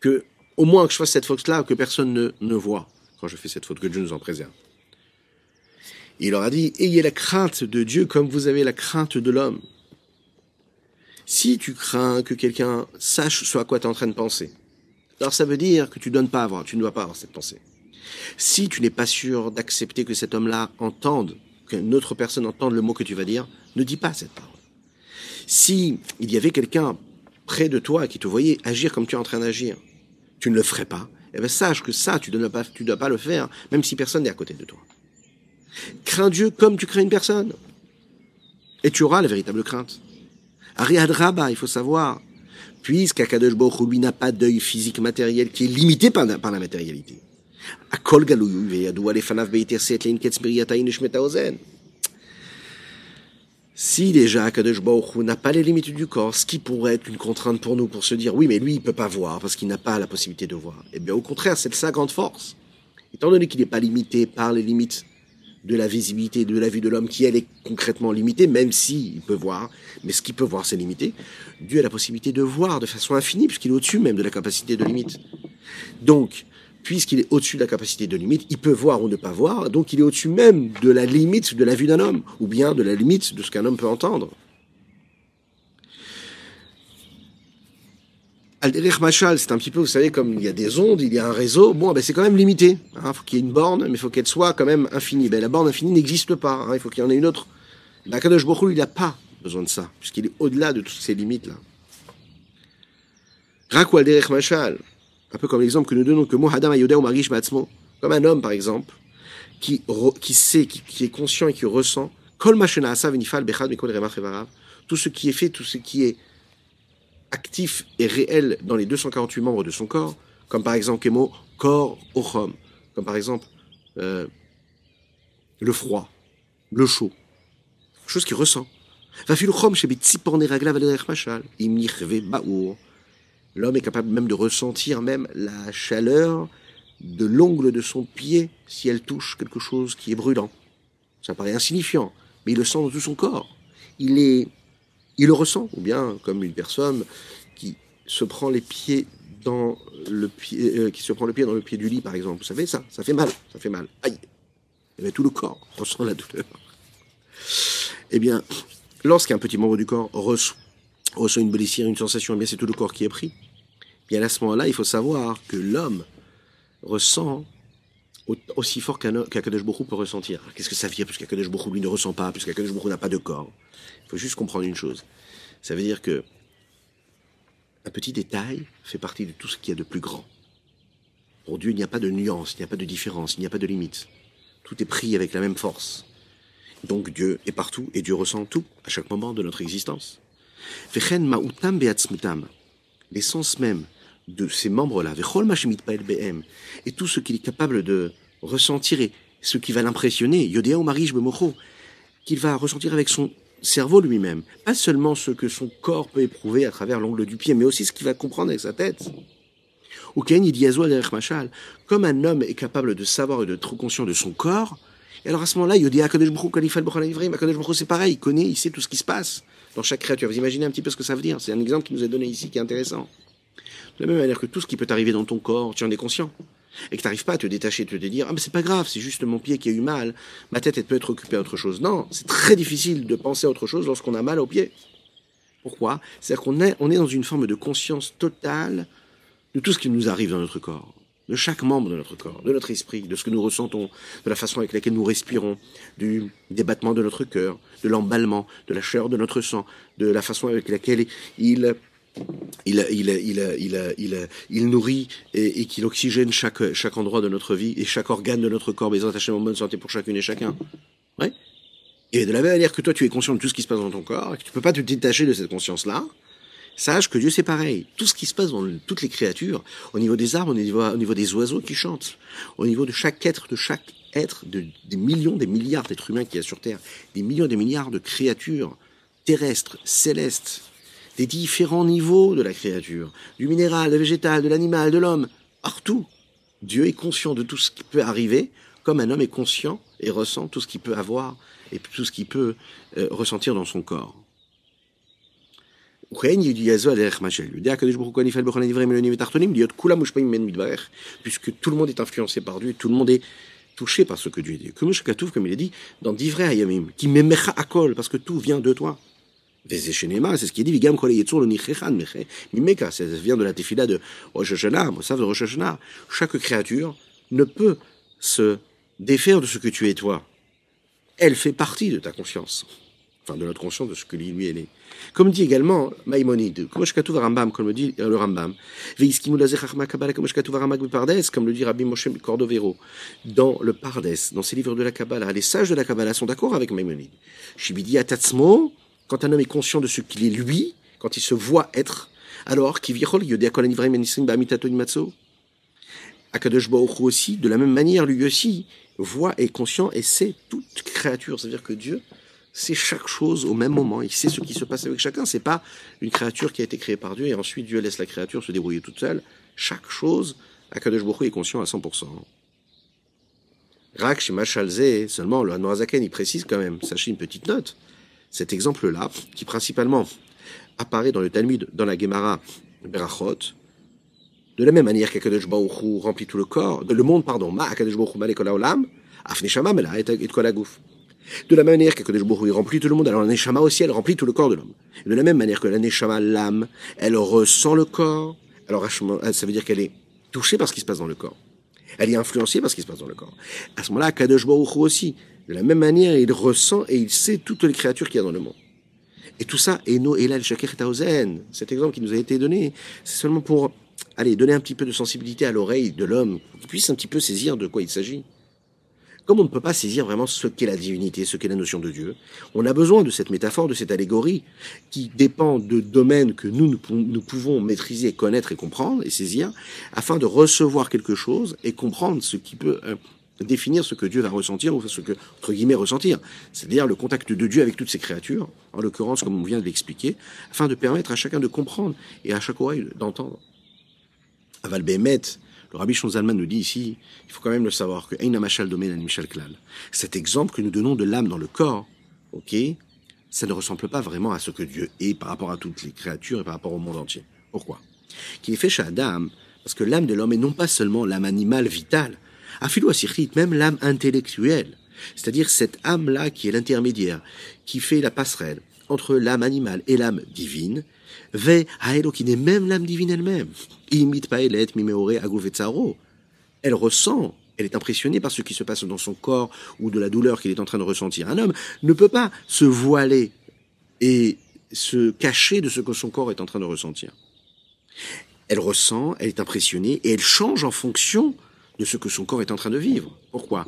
que, au moins que je fasse cette faute-là, que personne ne, voit quand je fais cette faute, que Dieu nous en préserve il leur a dit, ayez la crainte de Dieu comme vous avez la crainte de l'homme. Si tu crains que quelqu'un sache ce à quoi tu es en train de penser, alors ça veut dire que tu donnes pas avoir, tu ne dois pas avoir cette pensée. Si tu n'es pas sûr d'accepter que cet homme-là entende, qu'une autre personne entende le mot que tu vas dire, ne dis pas cette parole. Si il y avait quelqu'un près de toi qui te voyait agir comme tu es en train d'agir, tu ne le ferais pas, eh bien sache que ça, tu ne dois pas, le faire, même si personne n'est à côté de toi. Crains Dieu comme tu crains une personne. Et tu auras la véritable crainte. Ariad Rabba, il faut savoir, puisqu'Akadosh Baruch lui n'a pas d'œil physique matériel qui est limité par la, matérialité. Si déjà Baruch n'a pas les limites du corps, ce qui pourrait être une contrainte pour nous pour se dire oui mais lui il peut pas voir parce qu'il n'a pas la possibilité de voir. Eh bien au contraire c'est sa grande force. Étant donné qu'il n'est pas limité par les limites de la visibilité, de la vue de l'homme, qui elle est concrètement limitée, même s'il peut voir, mais ce qu'il peut voir c'est limité, Dieu a la possibilité de voir de façon infinie, puisqu'il est au-dessus même de la capacité de limite. Donc, puisqu'il est au-dessus de la capacité de limite, il peut voir ou ne pas voir, donc il est au-dessus même de la limite de la vue d'un homme, ou bien de la limite de ce qu'un homme peut entendre. Al-Derech Machal, c'est un petit peu, vous savez, comme il y a des ondes, il y a un réseau, bon, ben c'est quand même limité. Il hein, faut qu'il y ait une borne, mais il faut qu'elle soit quand même infinie. Ben, la borne infinie n'existe pas, hein, il faut qu'il y en ait une autre. La Kadosh il n'a pas besoin de ça, puisqu'il est au-delà de toutes ces limites-là. Rakou Al-Derech Machal, un peu comme l'exemple que nous donnons que Mohadam Ayoda ou Marish Batzmo, comme un homme, par exemple, qui, qui sait, qui, est conscient et qui ressent Tout ce qui est fait, tout ce qui est actif et réel dans les 248 membres de son corps, comme par exemple Kemo, corps ochom, comme par exemple euh, le froid, le chaud, quelque chose qu'il ressent. L'homme est capable même de ressentir même la chaleur de l'ongle de son pied si elle touche quelque chose qui est brûlant. Ça paraît insignifiant, mais il le sent dans tout son corps. Il le ressent, ou bien comme une personne qui se prend les pieds dans le pied, euh, qui se prend le pied dans le pied du lit, par exemple. Vous savez ça, ça fait mal, ça fait mal. Aïe. Et bien, tout le corps (laughs) ressent la douleur. Eh bien, lorsqu'un petit membre du corps reçoit une blessure, une sensation, eh bien c'est tout le corps qui est pris. Bien à ce moment-là, il faut savoir que l'homme ressent aussi fort qu'Akadosh peut ressentir. Qu'est-ce que ça veut dire Puisqu'Akadosh Baruch lui ne ressent pas, puisqu'Akadosh Baruch n'a pas de corps? Il faut juste comprendre une chose. Ça veut dire que un petit détail fait partie de tout ce qu'il y a de plus grand. Pour Dieu, il n'y a pas de nuance, il n'y a pas de différence, il n'y a pas de limite. Tout est pris avec la même force. Donc Dieu est partout et Dieu ressent tout à chaque moment de notre existence. L'essence même de ces membres-là, et tout ce qu'il est capable de ressentir et ce qui va l'impressionner, qu'il va ressentir avec son cerveau lui-même. Pas seulement ce que son corps peut éprouver à travers l'ongle du pied, mais aussi ce qu'il va comprendre avec sa tête. Comme un homme est capable de savoir et de être conscient de son corps, et alors à ce moment-là, il dit c'est pareil, il connaît, il sait tout ce qui se passe dans chaque créature. Vous imaginez un petit peu ce que ça veut dire C'est un exemple qui nous est donné ici qui est intéressant. De la même manière que tout ce qui peut arriver dans ton corps, tu en es conscient. Et que tu n'arrives pas à te détacher, te dire, ah mais c'est pas grave, c'est juste mon pied qui a eu mal, ma tête peut être occupée à autre chose. Non, c'est très difficile de penser à autre chose lorsqu'on a mal au pied. Pourquoi? C'est-à-dire qu'on est, on est dans une forme de conscience totale de tout ce qui nous arrive dans notre corps, de chaque membre de notre corps, de notre esprit, de ce que nous ressentons, de la façon avec laquelle nous respirons, du débattement de notre cœur, de l'emballement, de la chaleur de notre sang, de la façon avec laquelle il il, nourrit et, qu'il oxygène chaque, chaque endroit de notre vie et chaque organe de notre corps, mais attachés en bonne santé pour chacune et chacun. Ouais. Et de la même manière que toi, tu es conscient de tout ce qui se passe dans ton corps, et que tu peux pas te détacher de cette conscience-là, sache que Dieu c'est pareil. Tout ce qui se passe dans toutes les créatures, au niveau des arbres, au niveau, au niveau des oiseaux qui chantent, au niveau de chaque être, de chaque être, de, des millions, des milliards d'êtres humains qu'il y a sur Terre, des millions, des milliards de créatures terrestres, célestes, des différents niveaux de la créature, du minéral, du végétal, de l'animal, de l'homme, partout. Dieu est conscient de tout ce qui peut arriver, comme un homme est conscient et ressent tout ce qu'il peut avoir et tout ce qu'il peut euh, ressentir dans son corps. Puisque tout le monde est influencé par Dieu, tout le monde est touché par ce que Dieu dit. Comme il est dit dans Divrei Hayamim, qui m'aimecha akol, parce que tout vient de toi. C'est ce qui est dit, Vigam Mimeka, ça vient de la tefila de Rosh Hashanah, Mosav de Rosh Hashanah. Chaque créature ne peut se défaire de ce que tu es toi. Elle fait partie de ta conscience. Enfin, de notre conscience de ce que lui, elle est. Comme dit également Maïmonide, comme le dit le Rambam, comme le dit Rabbi Moshe Cordovero, dans le Pardes, dans ses livres de la Kabbalah, les sages de la Kabbalah sont d'accord avec Maïmonide. Shibidi Atatzmo, quand un homme est conscient de ce qu'il est lui, quand il se voit être, alors, Akadosh Baruch aussi, de la même manière, lui aussi, voit et est conscient et sait toute créature. C'est-à-dire que Dieu sait chaque chose au même moment. Il sait ce qui se passe avec chacun. C'est pas une créature qui a été créée par Dieu et ensuite Dieu laisse la créature se débrouiller toute seule. Chaque chose, Akadosh est conscient à 100%. Rak seulement le Hanoazaken, il précise quand même, sachez une petite note cet exemple-là, qui principalement apparaît dans le Talmud, dans la Gemara Berachot, de la même manière qu'Akadosh Baruch remplit tout le corps, le monde, pardon, ma Akadosh Baruch Malekol Olam, Afneshama Mela et. De la même manière qu'Akadosh Baruch remplit tout le monde, alors la Neshama aussi, elle remplit tout le corps de l'homme. De la même manière que la Neshama, l'âme, elle ressent le corps, alors ça veut dire qu'elle est touchée par ce qui se passe dans le corps. Elle est influencée par ce qui se passe dans le corps. À ce moment-là, Akadosh Baruch aussi, de la même manière, il ressent et il sait toutes les créatures qu'il y a dans le monde. Et tout ça, et no elal shakir cet exemple qui nous a été donné, c'est seulement pour, allez, donner un petit peu de sensibilité à l'oreille de l'homme, qu'il puisse un petit peu saisir de quoi il s'agit. comme on ne peut pas saisir vraiment ce qu'est la divinité, ce qu'est la notion de Dieu, on a besoin de cette métaphore, de cette allégorie, qui dépend de domaines que nous, nous pouvons maîtriser, connaître et comprendre et saisir, afin de recevoir quelque chose et comprendre ce qui peut euh, définir ce que Dieu va ressentir, ou ce que, entre guillemets, ressentir. C'est-à-dire le contact de Dieu avec toutes ces créatures, en l'occurrence, comme on vient de l'expliquer, afin de permettre à chacun de comprendre et à chaque oreille d'entendre. Aval Behemet, le rabbi Shonzalman nous dit ici, il faut quand même le savoir, que Machal Domen Michel Klal. Cet exemple que nous donnons de l'âme dans le corps, ok, ça ne ressemble pas vraiment à ce que Dieu est par rapport à toutes les créatures et par rapport au monde entier. Pourquoi? Qu'il est fait chez Adam, parce que l'âme de l'homme est non pas seulement l'âme animale vitale, Afilo même l'âme intellectuelle, c'est-à-dire cette âme-là qui est l'intermédiaire, qui fait la passerelle entre l'âme animale et l'âme divine, ve qui n'est même l'âme divine elle-même. Imite paelet mimeore Elle ressent, elle est impressionnée par ce qui se passe dans son corps ou de la douleur qu'il est en train de ressentir. Un homme ne peut pas se voiler et se cacher de ce que son corps est en train de ressentir. Elle ressent, elle est impressionnée et elle change en fonction de ce que son corps est en train de vivre. Pourquoi?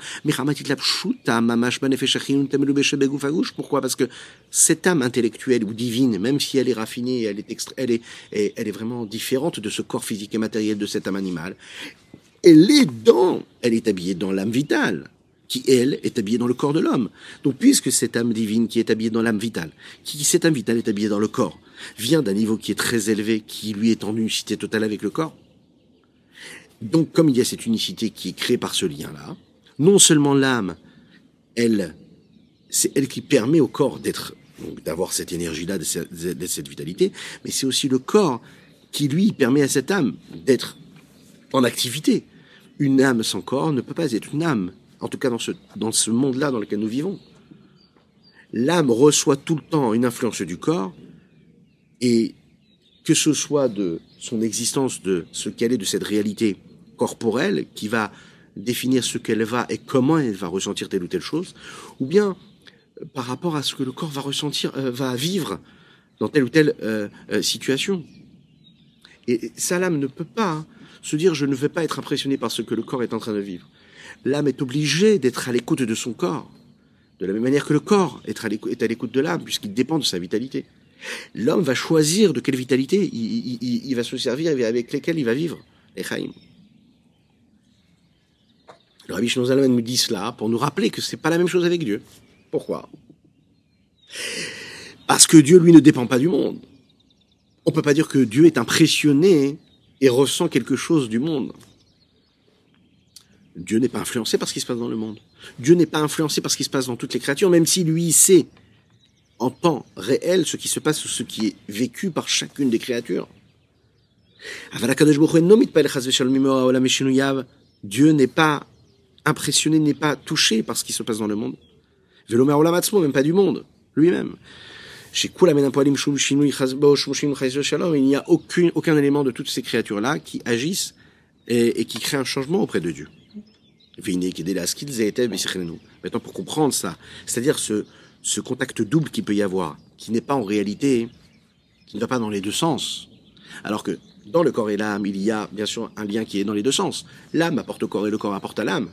Pourquoi? Parce que cette âme intellectuelle ou divine, même si elle est raffinée, elle est, elle est, elle est vraiment différente de ce corps physique et matériel de cette âme animale, elle est dans, elle est habillée dans l'âme vitale, qui elle est habillée dans le corps de l'homme. Donc puisque cette âme divine qui est habillée dans l'âme vitale, qui cette âme vitale est habillée dans le corps, vient d'un niveau qui est très élevé, qui lui est en unicité totale avec le corps, donc, comme il y a cette unicité qui est créée par ce lien-là, non seulement l'âme, elle, c'est elle qui permet au corps d'être, d'avoir cette énergie-là, de cette vitalité, mais c'est aussi le corps qui, lui, permet à cette âme d'être en activité. Une âme sans corps ne peut pas être une âme, en tout cas dans ce, dans ce monde-là dans lequel nous vivons. L'âme reçoit tout le temps une influence du corps, et que ce soit de son existence, de ce qu'elle est, de cette réalité, corporelle qui va définir ce qu'elle va et comment elle va ressentir telle ou telle chose, ou bien euh, par rapport à ce que le corps va ressentir, euh, va vivre dans telle ou telle euh, situation. Et ça, l'âme ne peut pas hein, se dire je ne vais pas être impressionné par ce que le corps est en train de vivre. L'âme est obligée d'être à l'écoute de son corps, de la même manière que le corps est à l'écoute de l'âme, puisqu'il dépend de sa vitalité. L'homme va choisir de quelle vitalité il, va se servir et avec lesquelles il va vivre. Les le Rabbi Zalman nous dit cela pour nous rappeler que c'est pas la même chose avec Dieu. Pourquoi? Parce que Dieu, lui, ne dépend pas du monde. On peut pas dire que Dieu est impressionné et ressent quelque chose du monde. Dieu n'est pas influencé par ce qui se passe dans le monde. Dieu n'est pas influencé par ce qui se passe dans toutes les créatures, même si lui sait en temps réel ce qui se passe ou ce qui est vécu par chacune des créatures. Dieu n'est pas impressionné, n'est pas touché par ce qui se passe dans le monde. Velomer Olamatzmo, même pas du monde, lui-même. Chez il n'y a aucun, aucun élément de toutes ces créatures-là qui agissent et, et, qui créent un changement auprès de Dieu. Maintenant, pour comprendre ça, c'est-à-dire ce, ce contact double qu'il peut y avoir, qui n'est pas en réalité, qui ne va pas dans les deux sens, alors que dans le corps et l'âme, il y a bien sûr un lien qui est dans les deux sens. L'âme apporte au corps et le corps apporte à l'âme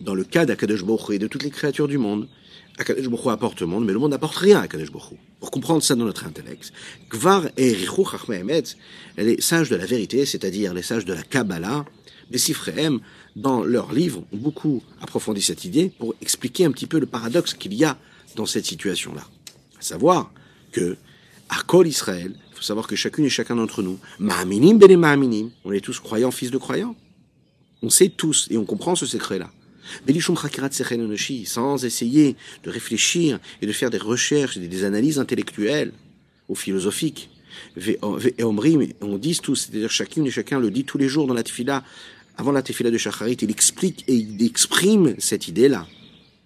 dans le cas d'Akadosh Baruch et de toutes les créatures du monde, Akadosh Baruch apporte au monde, mais le monde n'apporte rien à Akadosh Baruch Pour comprendre ça dans notre intellect, Kvar et les sages de la vérité, c'est-à-dire les sages de la Kabbalah, les Sifrehem, dans leurs livres, ont beaucoup approfondi cette idée pour expliquer un petit peu le paradoxe qu'il y a dans cette situation-là. À savoir que, à Kol Israël, il faut savoir que chacune et chacun d'entre nous, Ma'aminim bene Ma'aminim, on est tous croyants, fils de croyants. On sait tous et on comprend ce secret-là sans essayer de réfléchir et de faire des recherches et des analyses intellectuelles ou philosophiques. Et on dit tous, c'est-à-dire chacune et chacun le dit tous les jours dans la tefila, avant la tefila de Shacharit, il explique et il exprime cette idée-là.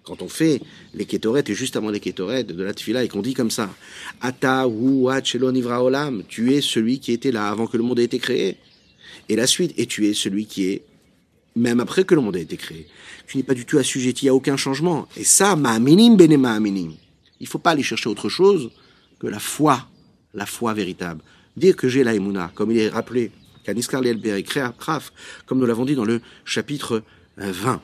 Quand on fait les kétorettes et juste avant les kétorettes de la tefila et qu'on dit comme ça, Ata tu es celui qui était là avant que le monde ait été créé. Et la suite, et tu es celui qui est même après que le monde a été créé. Tu n'es pas du tout assujetti à aucun changement. Et ça, ma'aminim bene ma'aminim. Il faut pas aller chercher autre chose que la foi, la foi véritable. Dire que j'ai la comme il est rappelé, qu'Aniskar Kraf, comme nous l'avons dit dans le chapitre 20. Euh,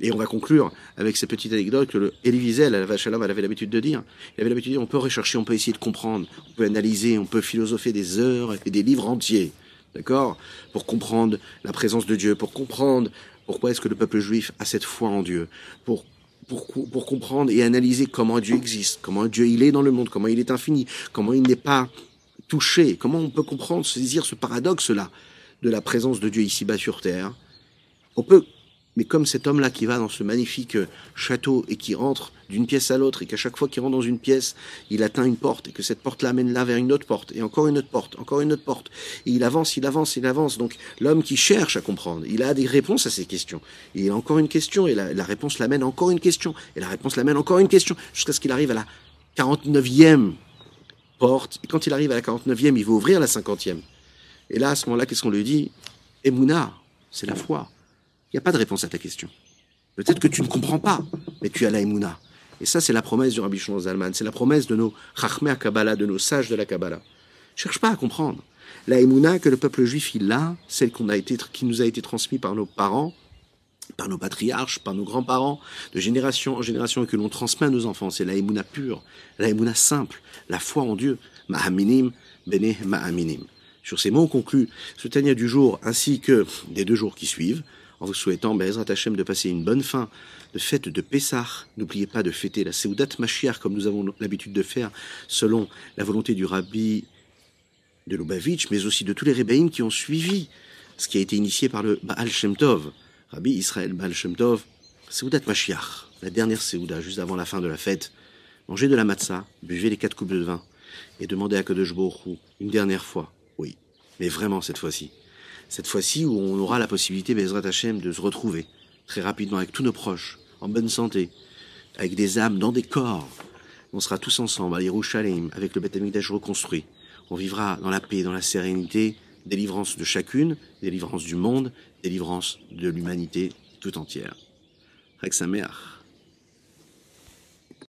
Et on va conclure avec cette petite anecdote que le Elie Wiesel, à la vache elle avait l'habitude de dire. Il avait l'habitude de dire, on peut rechercher, on peut essayer de comprendre, on peut analyser, on peut philosopher des heures et des livres entiers. D'accord? Pour comprendre la présence de Dieu, pour comprendre pourquoi est-ce que le peuple juif a cette foi en Dieu, pour pour, comprendre et analyser comment Dieu existe, comment Dieu il est dans le monde, comment il est infini, comment il n'est pas touché, comment on peut comprendre, saisir ce paradoxe-là de la présence de Dieu ici-bas sur terre. On peut mais comme cet homme-là qui va dans ce magnifique euh, château et qui rentre d'une pièce à l'autre et qu'à chaque fois qu'il rentre dans une pièce, il atteint une porte et que cette porte l'amène là vers une autre porte et encore une autre porte, encore une autre porte. Et il avance, il avance, il avance. Donc l'homme qui cherche à comprendre, il a des réponses à ces questions. Il a encore une question et la, la réponse l'amène encore une question et la réponse l'amène encore une question jusqu'à ce qu'il arrive à la 49e porte. Et quand il arrive à la 49e, il veut ouvrir la 50e. Et là, à ce moment-là, qu'est-ce qu'on lui dit? Emouna, c'est la foi. Il n'y a pas de réponse à ta question. Peut-être que tu ne comprends pas, mais tu as la Emouna. Et ça, c'est la promesse du Rabbi Shimon Zalman. C'est la promesse de nos Chachmei Kabbalah, de nos sages de la Kabbalah. Cherche pas à comprendre. La Emouna que le peuple juif, il a, celle qu'on a été, qui nous a été transmise par nos parents, par nos patriarches, par nos grands-parents, de génération en génération, et que l'on transmet à nos enfants. C'est la Emouna pure, la Emouna simple, la foi en Dieu. Ma'aminim, bene ma'aminim. Sur ces mots, on conclut ce Tania du jour, ainsi que des deux jours qui suivent en vous souhaitant, Bezrat Hashem, de passer une bonne fin de fête de Pessah. N'oubliez pas de fêter la Seudat Mashiach comme nous avons l'habitude de faire selon la volonté du rabbi de Lubavitch, mais aussi de tous les rébéines qui ont suivi ce qui a été initié par le Baal Shem Tov, Rabbi Israël Baal Shem Tov, Seudat Mashiach, la dernière Seuda, juste avant la fin de la fête. Mangez de la matzah, buvez les quatre coupes de vin et demandez à Kadosh Baruch une dernière fois, oui, mais vraiment cette fois-ci, cette fois-ci où on aura la possibilité, Bezrat Hashem, de se retrouver très rapidement avec tous nos proches, en bonne santé, avec des âmes dans des corps. On sera tous ensemble à Yerushalayim, avec le Beth Amikdash reconstruit. On vivra dans la paix, dans la sérénité, délivrance de chacune, délivrance du monde, délivrance de l'humanité tout entière. Mère.